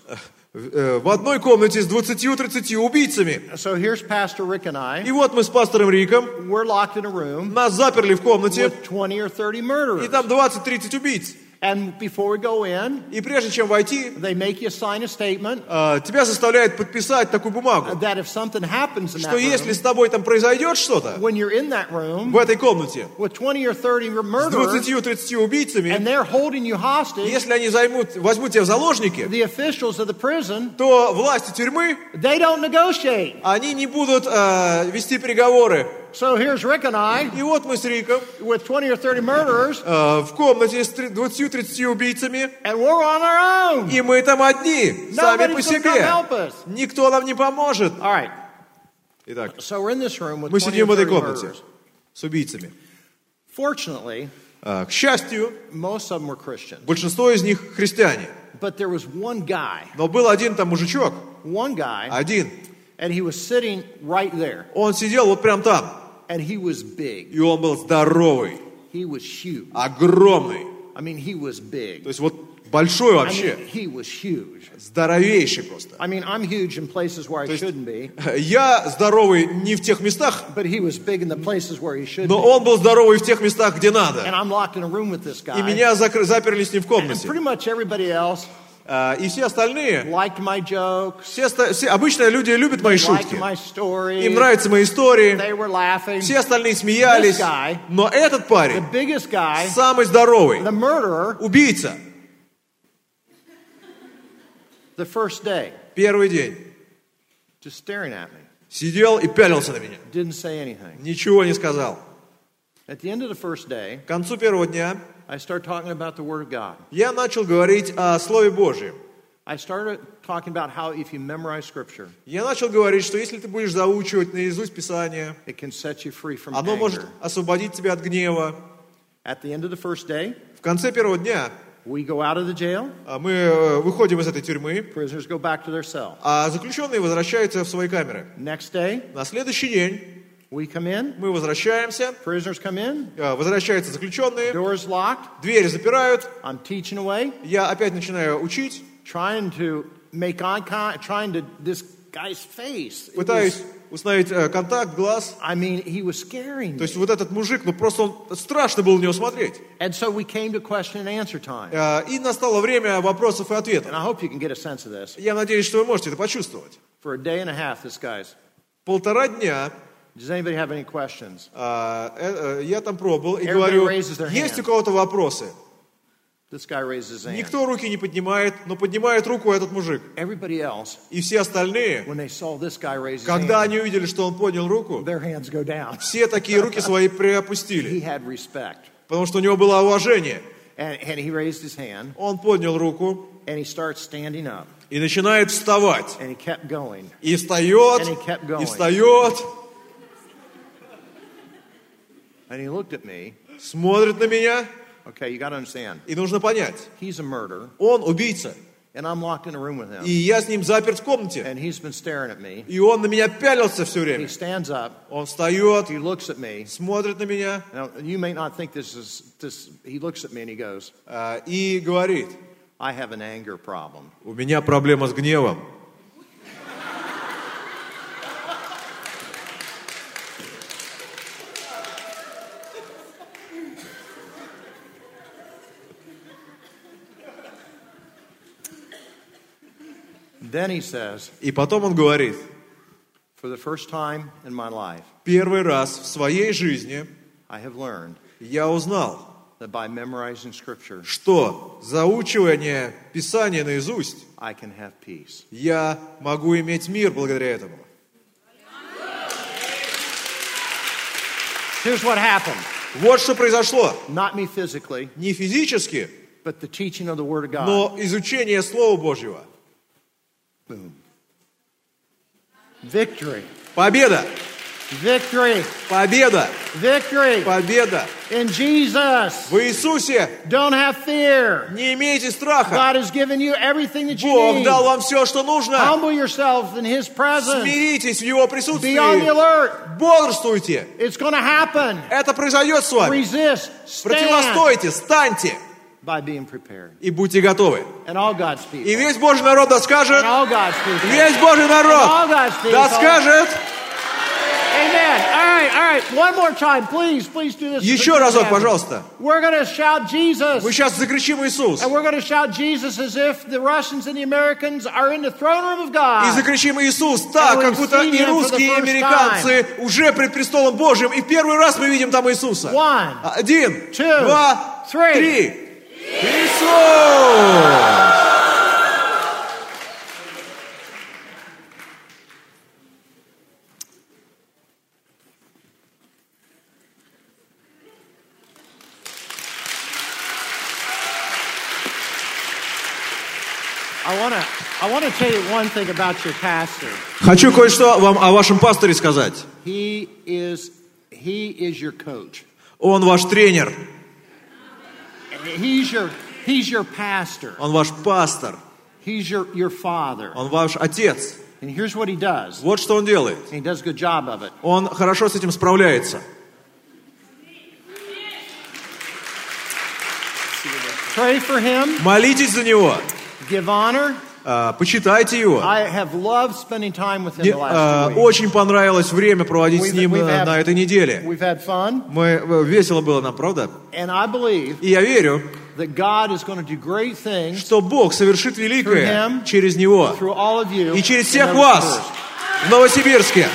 э, в одной комнате с 20-30 убийцами. So here's Pastor Rick and I. И вот мы с пастором Риком, We're locked in a room нас заперли в комнате, with 20 or 30 и murderers. там 20-30 убийц. And before we go in, И прежде чем войти, they make you sign a statement э, тебя заставляют подписать такую бумагу, that if something happens in что that если room, с тобой там произойдет что-то when you're in that room в этой комнате with 20 or 30 с murderers 20-30 убийцами, and they're holding you hostage, если они займут, возьмут тебя в заложники, the officials of the prison, то власти тюрьмы, they don't negotiate. они не будут э, вести переговоры. So here's Rick and I И вот мы с Риком with 20 or 30 murderers, э, в комнате с три- 20-30 убийцами, and we're on our own. и мы там одни, сами по себе. help us. Никто нам не поможет. All right, Итак, so we're in this room with мы 20 сидим в этой 30 комнате murderers. с убийцами. Fortunately, А, К счастью, most of them were Christians. большинство из них христиане. But there was one guy, Но был один там мужичок, one guy, один. and he was sitting right there, Он сидел вот прям там. And he was big. И он был здоровый, He was huge. огромный. I mean, he was big. То есть вот большой I вообще. mean, he was huge. Здоровейший просто. I mean, I'm huge in places where I есть- shouldn't be, Я здоровый не в тех местах, but he was big in the places where he should но он был здоровый в тех местах, где And надо. I'm locked in a room with this И guy. меня закры- заперли с ним в And комнате. pretty much everybody else А, а, и все остальные, liked my jokes, все, все, обычно люди любят мои шутки, my story, им нравятся мои истории, they were laughing. все остальные смеялись, guy, но этот парень, the biggest guy, самый здоровый, the murderer, убийца, the first day, первый день, just staring at me, сидел и пялился на меня, didn't say anything. ничего не сказал. At the end of the first day, к концу первого дня I started talking about the Word of God. я начал говорить о Слове Божьем. I started talking about how if you memorize Scripture, Я начал говорить, что если ты будешь заучивать наизусть Писание, it can set you free from оно может anger. освободить тебя от гнева. At the end of the first day, В конце первого дня we go out of the jail, а, мы э, выходим из этой тюрьмы, prisoners go back to their cell. а заключенные возвращаются в свои камеры. Next day, На следующий день we come in, мы возвращаемся, prisoners come in, э, возвращаются заключенные, doors locked, двери запирают, I'm teaching away, я опять начинаю учить, trying to make eye contact, trying to, this guy's face. пытаюсь установить э, контакт, глаз. I mean, he was scaring То есть вот этот мужик, ну просто он, страшно было на него смотреть. And so we came to question and answer time. Э, И настало время вопросов и And ответов. I hope you can get a sense of this. Я надеюсь, что вы можете это почувствовать. For a day and a half, this guy's. Полтора дня Does anybody have any questions? а, э, э, я там пробовал и говорю, есть у кого-то вопросы? This guy raises his hand. Никто руки не поднимает, но поднимает руку этот мужик. Everybody else, И все остальные, when they saw this guy raise his когда hand, они увидели, что он поднял руку, their hands go down. все такие руки свои He приопустили, had respect. потому что у него было уважение. And, and he raised his hand Он поднял руку and he starts standing up. и начинает вставать. And he kept going. И встает, And he kept going. и встает, And he looked at me. смотрит на меня, Okay, you got to understand. и нужно понять, He's a murderer, он убийца. and I'm locked in a room with him. И я с ним заперт в комнате. And he's been staring at me. И он на меня пялился все He время. stands up. Он встает, He looks at me. смотрит на меня Now, you may not think this is this. He looks at me and he goes, а, и говорит, I have an anger problem. у меня проблема с гневом. Then he says, И потом он говорит, For the first time in my life, первый раз в своей жизни I have learned я узнал, that by memorizing Scripture, что заучивание Писания наизусть I can have peace. я могу иметь мир благодаря этому. Here's what happened Вот что произошло. not me physically, Не физически, but the teaching of the Word of God. но изучение Слова Божьего. Boom. Victory. Победа! Victory. Победа! Victory. Победа! In Jesus. В Иисусе Don't have fear. не имейте страха. God has given you everything that you Бог need. дал вам все, что нужно. Humble yourself in His presence. Смиритесь в Его Be on the присутствии. alert. Бодрствуйте. It's going to happen. Это произойдет с вами. Resist. Stand Противостойте, станьте by being prepared. и будьте готовы. And all God's people. И весь Божий народ да скажет, And all God's people. весь Божий And all народ God's people. да скажет, Amen. All right, all right. One more time, please, please do this. еще разок, пожалуйста. We're going to shout Jesus. Мы сейчас закричим Иисус. And we're going to shout Jesus as if the Russians and the Americans are in the throne room of И God. закричим Иисус так, как будто и русские, и американцы уже пред престолом Божьим. И первый раз мы видим там Иисуса. One, Один, two, два, three. три. Иисус! I want to I want to tell you one thing about your pastor. Хочу кое-что вам о вашем пасторе сказать. He is he is your coach. Он ваш тренер, He's your he's your pastor. он ваш пастор, He's your your father. он ваш отец. And here's what he does. Вот что он делает. And he does a good job of it. Он хорошо с этим справляется. Pray for him, Молитесь за него, give honor. а, почитайте его. I have loved spending time with him Мне weeks. очень понравилось время проводить с We've- ним we've э, had- на этой неделе. We've had fun, Мы э, весело было нам, правда? and I believe И я верю, that God is going to do great things что Бог совершит великое через него through all of you и через in всех вас в Новосибирске.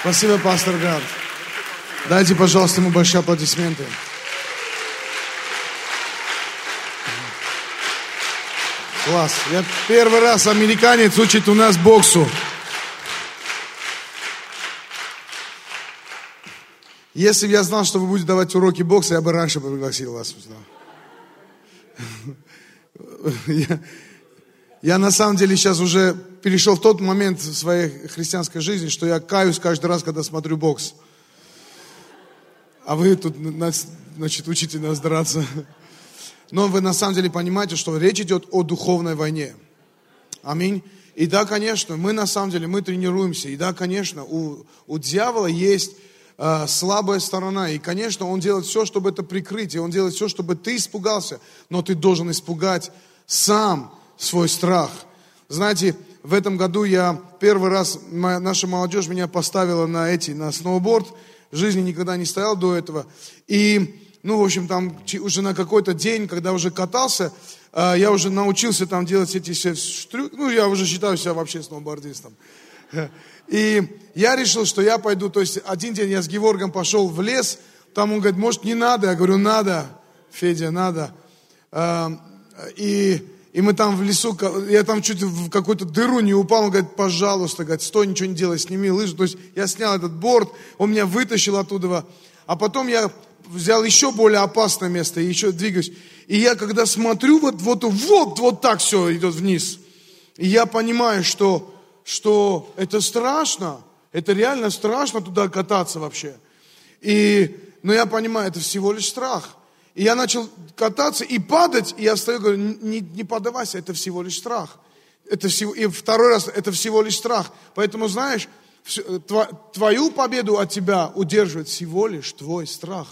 Спасибо, пастор Гард. Дайте, пожалуйста, ему большие аплодисменты. Класс. Я первый раз американец учит у нас боксу. Если бы я знал, что вы будете давать уроки бокса, я бы раньше пригласил вас сюда. [laughs] Я, я на самом деле сейчас уже перешел в тот момент в своей христианской жизни, что я каюсь каждый раз, когда смотрю бокс. А вы тут, значит, учите нас драться. Но вы на самом деле понимаете, что речь идет о духовной войне. Аминь. И да, конечно, мы на самом деле, мы тренируемся. И да, конечно, у, у дьявола есть э, слабая сторона. И, конечно, он делает все, чтобы это прикрыть. И он делает все, чтобы ты испугался. Но ты должен испугать сам свой страх. Знаете, в этом году я первый раз, моя, наша молодежь меня поставила на эти, на сноуборд. В жизни никогда не стоял до этого. И, ну, в общем, там уже на какой-то день, когда уже катался, э, я уже научился там делать эти все штрюки. Ну, я уже считаю себя вообще сноубордистом. [laughs] И я решил, что я пойду, то есть один день я с Геворгом пошел в лес, там он говорит, может, не надо? Я говорю, надо, Федя, надо. Э, и и мы там в лесу, я там чуть в какую-то дыру не упал, он говорит, пожалуйста, говорит, стой, ничего не делай, сними лыжи. То есть я снял этот борт, он меня вытащил оттуда. А потом я взял еще более опасное место и еще двигаюсь. И я когда смотрю, вот, вот, вот, вот так все идет вниз. И я понимаю, что, что это страшно, это реально страшно туда кататься вообще. И, но я понимаю, это всего лишь страх. И я начал кататься и падать, и я стою, говорю, не, не поддавайся, это всего лишь страх. Это всего, и второй раз, это всего лишь страх. Поэтому, знаешь, твою победу от тебя удерживает всего лишь твой страх.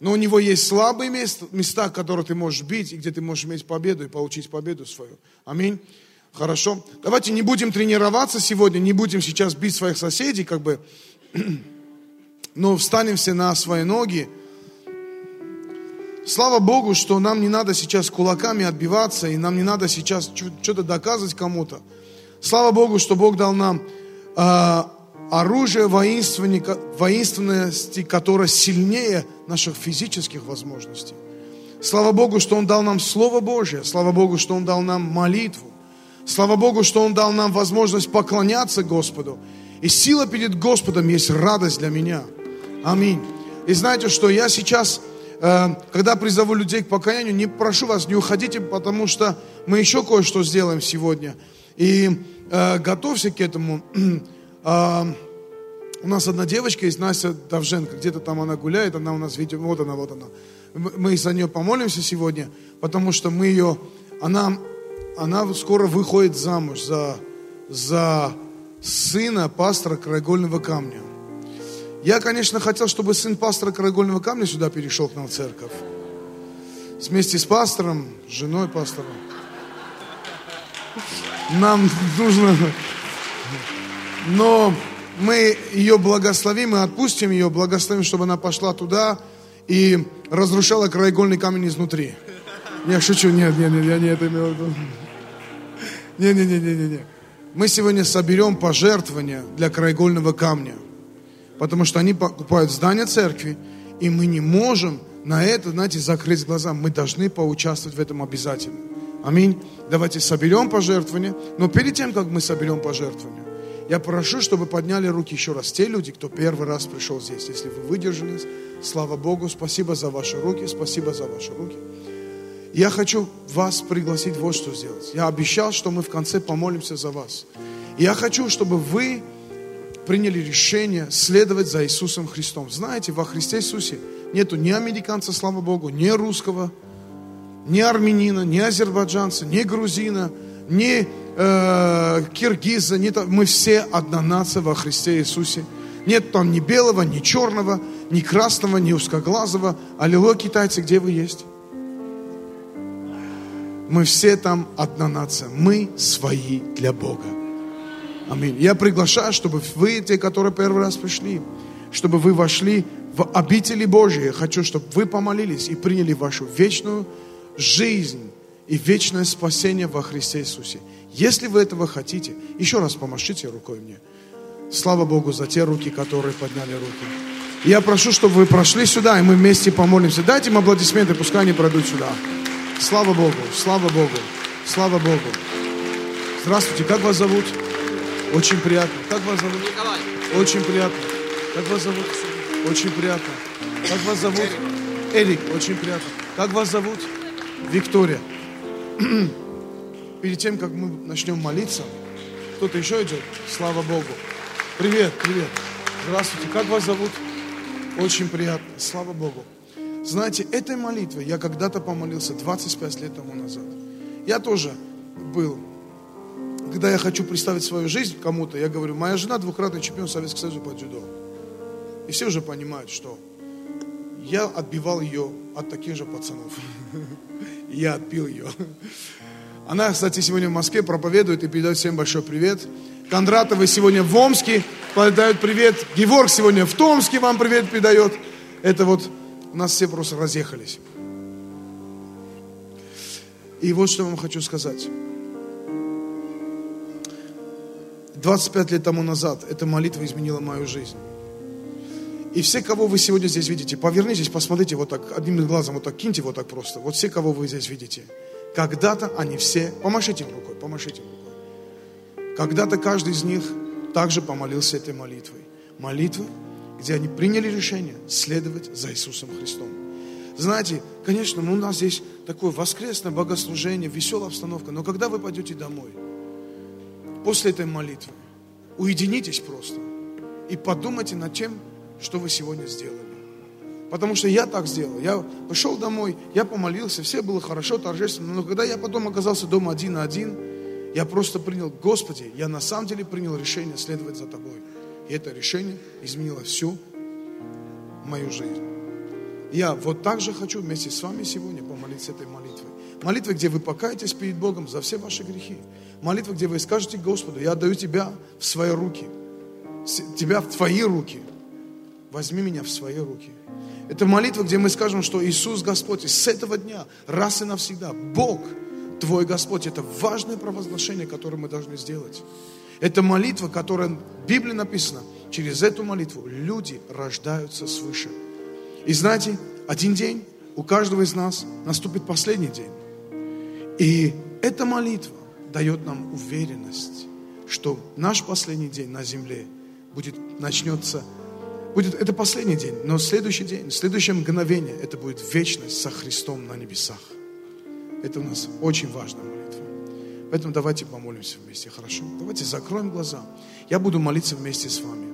Но у него есть слабые места, места, которые ты можешь бить, и где ты можешь иметь победу и получить победу свою. Аминь. Хорошо. Давайте не будем тренироваться сегодня, не будем сейчас бить своих соседей, как бы, [clears throat] но встанем все на свои ноги. Слава Богу, что нам не надо сейчас кулаками отбиваться, и нам не надо сейчас что-то доказывать кому-то. Слава Богу, что Бог дал нам э, оружие воинственности, которое сильнее наших физических возможностей. Слава Богу, что Он дал нам Слово Божье. Слава Богу, что Он дал нам молитву. Слава Богу, что Он дал нам возможность поклоняться Господу. И сила перед Господом есть радость для меня. Аминь. И знаете, что я сейчас Э, когда призову людей к покаянию, не прошу вас, не уходите, потому что мы еще кое-что сделаем сегодня. И э, готовься к этому. Э, [clears throat] у нас одна девочка есть, Настя Давженко, где-то там она гуляет, она у нас видео, вот она, вот она. Мы за нее помолимся сегодня, потому что мы ее, она, она скоро выходит замуж за, за сына пастора Краегольного камня. Я, конечно, хотел, чтобы сын пастора Карагольного камня сюда перешел к нам в церковь. Вместе с пастором, с женой пастора. Нам нужно... Но мы ее благословим и отпустим ее, благословим, чтобы она пошла туда и разрушала краеугольный камень изнутри. Я шучу, нет, нет, нет, я не это имел в виду. Не, не, не, не, не, не. Мы сегодня соберем пожертвования для краеугольного камня. Потому что они покупают здание церкви, и мы не можем на это, знаете, закрыть глаза. Мы должны поучаствовать в этом обязательно. Аминь. Давайте соберем пожертвования. Но перед тем, как мы соберем пожертвования, я прошу, чтобы подняли руки еще раз те люди, кто первый раз пришел здесь. Если вы выдержали, слава Богу, спасибо за ваши руки, спасибо за ваши руки. Я хочу вас пригласить вот что сделать. Я обещал, что мы в конце помолимся за вас. Я хочу, чтобы вы приняли решение следовать за Иисусом Христом. Знаете, во Христе Иисусе нету ни американца, слава Богу, ни русского, ни армянина, ни азербайджанца, ни грузина, ни э, киргиза. Ни, мы все одна нация во Христе Иисусе. Нет там ни белого, ни черного, ни красного, ни узкоглазого. Аллилуйя, китайцы, где вы есть? Мы все там одна нация. Мы свои для Бога. Аминь. Я приглашаю, чтобы вы, те, которые первый раз пришли, чтобы вы вошли в обители Божьи. Я хочу, чтобы вы помолились и приняли вашу вечную жизнь и вечное спасение во Христе Иисусе. Если вы этого хотите, еще раз помашите рукой мне. Слава Богу за те руки, которые подняли руки. Я прошу, чтобы вы прошли сюда, и мы вместе помолимся. Дайте им аплодисменты, пускай они пройдут сюда. Слава Богу, слава Богу, слава Богу. Здравствуйте, как вас зовут? Очень приятно. Как вас зовут? Николай. Очень приятно. Как вас зовут? Очень приятно. Как вас зовут? Эрик, очень приятно. Как вас зовут? Виктория. Перед тем, как мы начнем молиться, кто-то еще идет? Слава Богу. Привет, привет. Здравствуйте. Как вас зовут? Очень приятно. Слава Богу. Знаете, этой молитвой я когда-то помолился 25 лет тому назад. Я тоже был когда я хочу представить свою жизнь кому-то, я говорю, моя жена двукратный чемпион Советского Союза по дзюдо. И все уже понимают, что я отбивал ее от таких же пацанов. [laughs] Я отбил ее. Она, кстати, сегодня в Москве проповедует и передает всем большой привет. Кондратовы сегодня в Омске передают привет. Геворг сегодня в Томске вам привет передает. Это вот нас все просто разъехались. И вот что я вам хочу сказать. 25 лет тому назад эта молитва изменила мою жизнь. И все, кого вы сегодня здесь видите, повернитесь, посмотрите вот так, одним глазом вот так, киньте вот так просто. Вот все, кого вы здесь видите, когда-то они все, помашите им рукой, помашите им рукой. Когда-то каждый из них также помолился этой молитвой. Молитвой, где они приняли решение следовать за Иисусом Христом. Знаете, конечно, у нас здесь такое воскресное богослужение, веселая обстановка, но когда вы пойдете домой – после этой молитвы уединитесь просто и подумайте над тем, что вы сегодня сделали. Потому что я так сделал. Я пошел домой, я помолился, все было хорошо, торжественно. Но когда я потом оказался дома один на один, я просто принял, Господи, я на самом деле принял решение следовать за Тобой. И это решение изменило всю мою жизнь. Я вот так же хочу вместе с вами сегодня помолиться этой молитвой. Молитва, где вы покаетесь перед Богом за все ваши грехи. Молитва, где вы скажете Господу, я отдаю тебя в свои руки. Тебя в твои руки. Возьми меня в свои руки. Это молитва, где мы скажем, что Иисус Господь, и с этого дня, раз и навсегда, Бог твой Господь. Это важное провозглашение, которое мы должны сделать. Это молитва, которая в Библии написана. Через эту молитву люди рождаются свыше. И знаете, один день у каждого из нас наступит последний день. И эта молитва дает нам уверенность, что наш последний день на земле будет, начнется, будет, это последний день, но следующий день, следующее мгновение, это будет вечность со Христом на небесах. Это у нас очень молитва. Поэтому давайте помолимся вместе, хорошо? Давайте закроем глаза. Я буду молиться вместе с вами.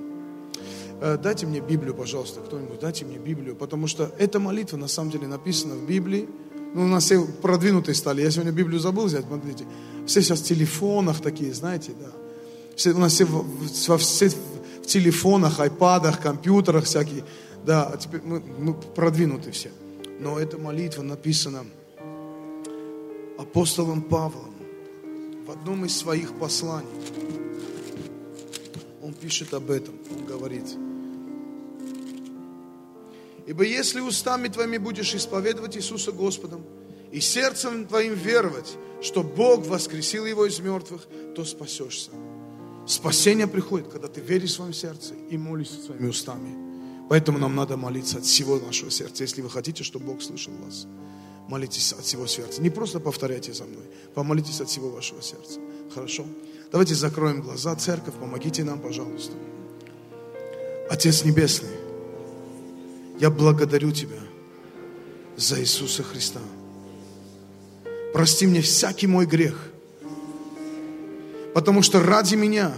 Э, дайте мне Библию, пожалуйста, кто-нибудь, дайте мне Библию, потому что эта молитва на самом деле написана в Библии, ну, у нас все продвинутые стали. Я сегодня Библию забыл взять, смотрите. Все сейчас в телефонах такие, знаете, да. Все, у нас все, в, все в телефонах, айпадах, компьютерах всякие. Да, а теперь мы, мы продвинуты все. Но эта молитва написана апостолом Павлом в одном из своих посланий. Он пишет об этом, он говорит – Ибо если устами твоими будешь исповедовать Иисуса Господом и сердцем твоим веровать, что Бог воскресил его из мертвых, то спасешься. Спасение приходит, когда ты веришь в своем сердце и молишься своими устами. Поэтому нам надо молиться от всего нашего сердца. Если вы хотите, чтобы Бог слышал вас, молитесь от всего сердца. Не просто повторяйте за мной, помолитесь от всего вашего сердца. Хорошо? Давайте закроем глаза. Церковь, помогите нам, пожалуйста. Отец Небесный, я благодарю Тебя за Иисуса Христа. Прости мне всякий мой грех, потому что ради меня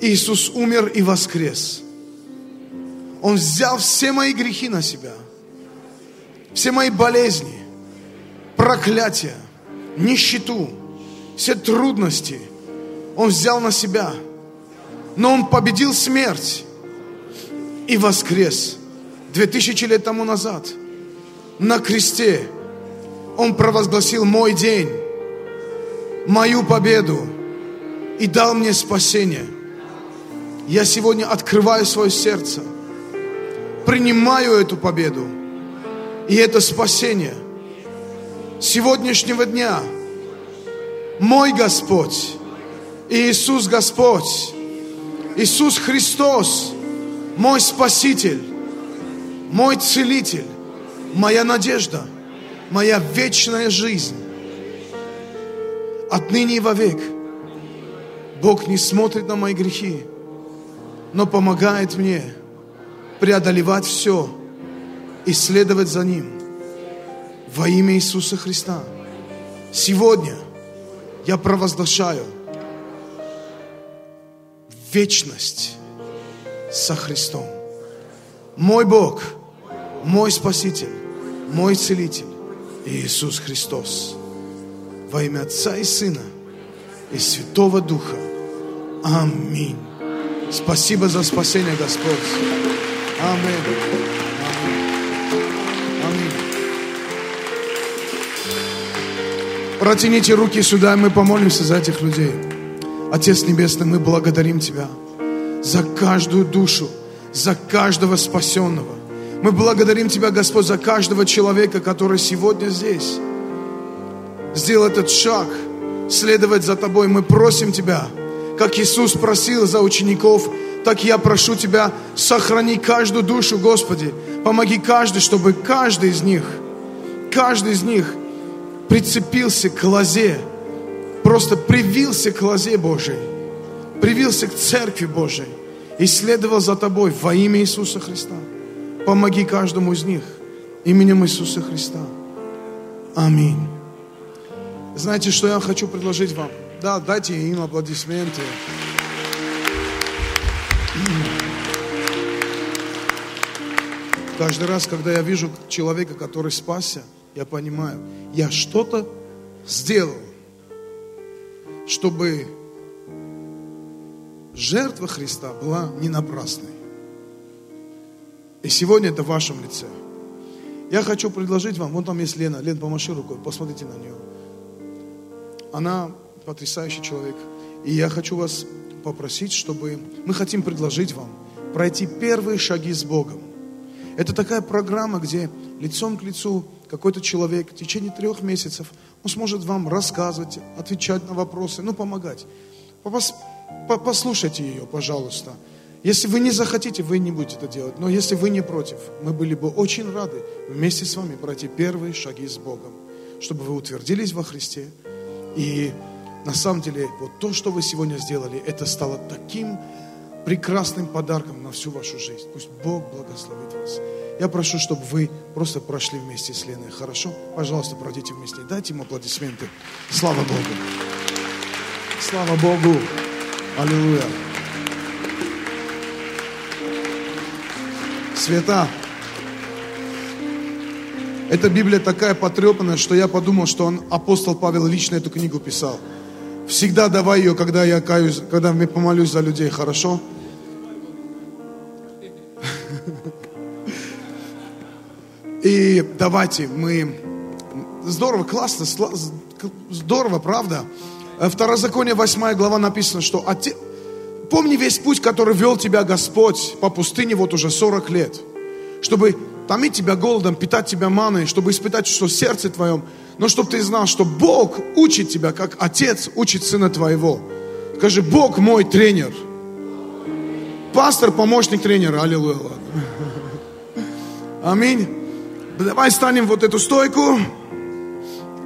Иисус умер и воскрес. Он взял все мои грехи на себя, все мои болезни, проклятия, нищету, все трудности. Он взял на себя, но Он победил смерть и воскрес. Две тысячи лет тому назад на кресте Он провозгласил мой день, мою победу и дал мне спасение. Я сегодня открываю свое сердце, принимаю эту победу и это спасение. Сегодняшнего дня мой Господь, Иисус Господь, Иисус Христос – мой Спаситель, мой Целитель, моя надежда. моя вечная жизнь. Отныне и вовек. Бог не смотрит на мои грехи, но помогает мне преодолевать все и следовать за Ним. Во имя Иисуса Христа. Сегодня я провозглашаю вечность со Христом. Мой Бог, мой Спаситель, мой Целитель Иисус Христос. Во имя Отца и Сына и Святого Духа. Аминь. Спасибо за спасение, Господь. Аминь. Протяните руки сюда, и мы помолимся за этих людей. Отец Небесный, мы благодарим Тебя за каждую душу, за каждого спасенного. Мы благодарим Тебя, Господь, за каждого человека, который сегодня здесь. Сделал этот шаг, следовать за Тобой. Мы просим Тебя, как Иисус просил за учеников, так я прошу Тебя, сохрани каждую душу, Господи. Помоги каждый, чтобы каждый из них, каждый из них прицепился к лозе, просто привился к лозе Божией, привился к Церкви Божией и следовал за Тобой во имя Иисуса Христа. Помоги каждому из них именем Иисуса Христа. Аминь. Знаете, что я хочу предложить вам? Да, дайте им аплодисменты. Каждый раз, когда я вижу человека, который спасся, я понимаю, я что-то сделал, чтобы жертва Христа была не напрасной. И сегодня это в вашем лице. Я хочу предложить вам, вон там есть Лена, Лен, помаши рукой, посмотрите на нее. Она потрясающий человек. И я хочу вас попросить, чтобы мы хотим предложить вам пройти первые шаги с Богом. Это такая программа, где лицом к лицу какой-то человек в течение трех месяцев, он сможет вам рассказывать, отвечать на вопросы, ну, помогать. Пос- по- Послушайте ее, пожалуйста. Если вы не захотите, вы не будете это делать. Но если вы не против, мы были бы очень рады вместе с вами пройти первые шаги с Богом, чтобы вы утвердились во Христе. И на самом деле, вот то, что вы сегодня сделали, это стало таким прекрасным подарком на всю вашу жизнь. Пусть Бог благословит вас. Я прошу, чтобы вы просто прошли вместе с Леной. Хорошо? Пожалуйста, пройдите вместе. Дайте им аплодисменты. Слава Богу. Слава Богу. Аллилуйя. Света, эта Библия такая потрепанная, что я подумал, что он, апостол Павел лично эту книгу писал. Всегда давай ее, когда я каюсь, когда я помолюсь за людей, хорошо? И давайте мы... Здорово, классно, здорово, правда? Второзаконие 8 глава написано, что Отец... Помни весь путь, который вел тебя Господь по пустыне вот уже 40 лет, чтобы томить тебя голодом, питать тебя маной, чтобы испытать, что в сердце твоем, но чтобы ты знал, что Бог учит тебя, как Отец учит Сына Твоего. Скажи, Бог мой тренер. Пастор, помощник тренера. Аллилуйя. Аминь. Давай станем вот эту стойку.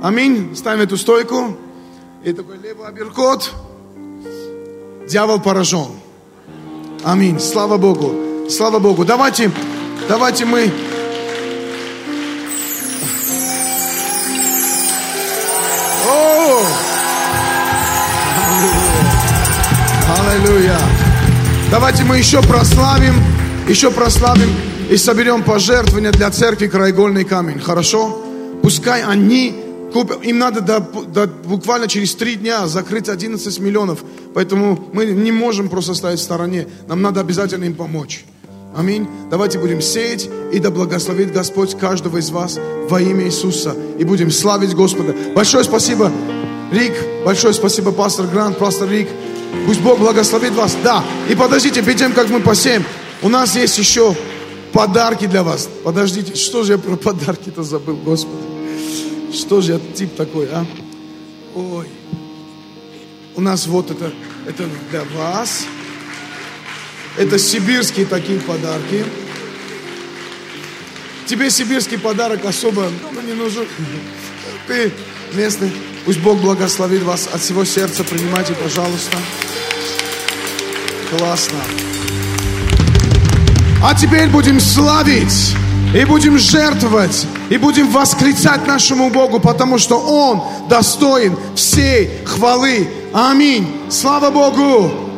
Аминь. Ставим эту стойку. И такой левый оберкот. Дьявол поражен. Аминь. Слава Богу. Слава Богу. Давайте, давайте мы О! Аллилуйя. Давайте мы еще прославим, еще прославим и соберем пожертвования для церкви Краегольный камень. Хорошо? Пускай они купят, им надо до, до, буквально через три дня закрыть 11 миллионов. Поэтому мы не можем просто стоять в стороне. Нам надо обязательно им помочь. Аминь. Давайте будем сеять, и да благословит Господь каждого из вас во имя Иисуса. И будем славить Господа. Большое спасибо, Рик. Большое спасибо, пастор Грант, пастор Рик. Пусть Бог благословит вас. Да. И подождите, перед тем, как мы посеем, у нас есть еще подарки для вас. Подождите, что же я про подарки-то забыл, Господи? Что же я тип такой, а? Ой. У нас вот это, это для вас. Это сибирские такие подарки. Тебе сибирский подарок особо ну, не нужен. Ты местный. Пусть Бог благословит вас от всего сердца. Принимайте, пожалуйста. Классно. А теперь будем славить, и будем жертвовать, и будем восклицать нашему Богу, потому что Он достоин всей хвалы. Аминь. Слава Богу!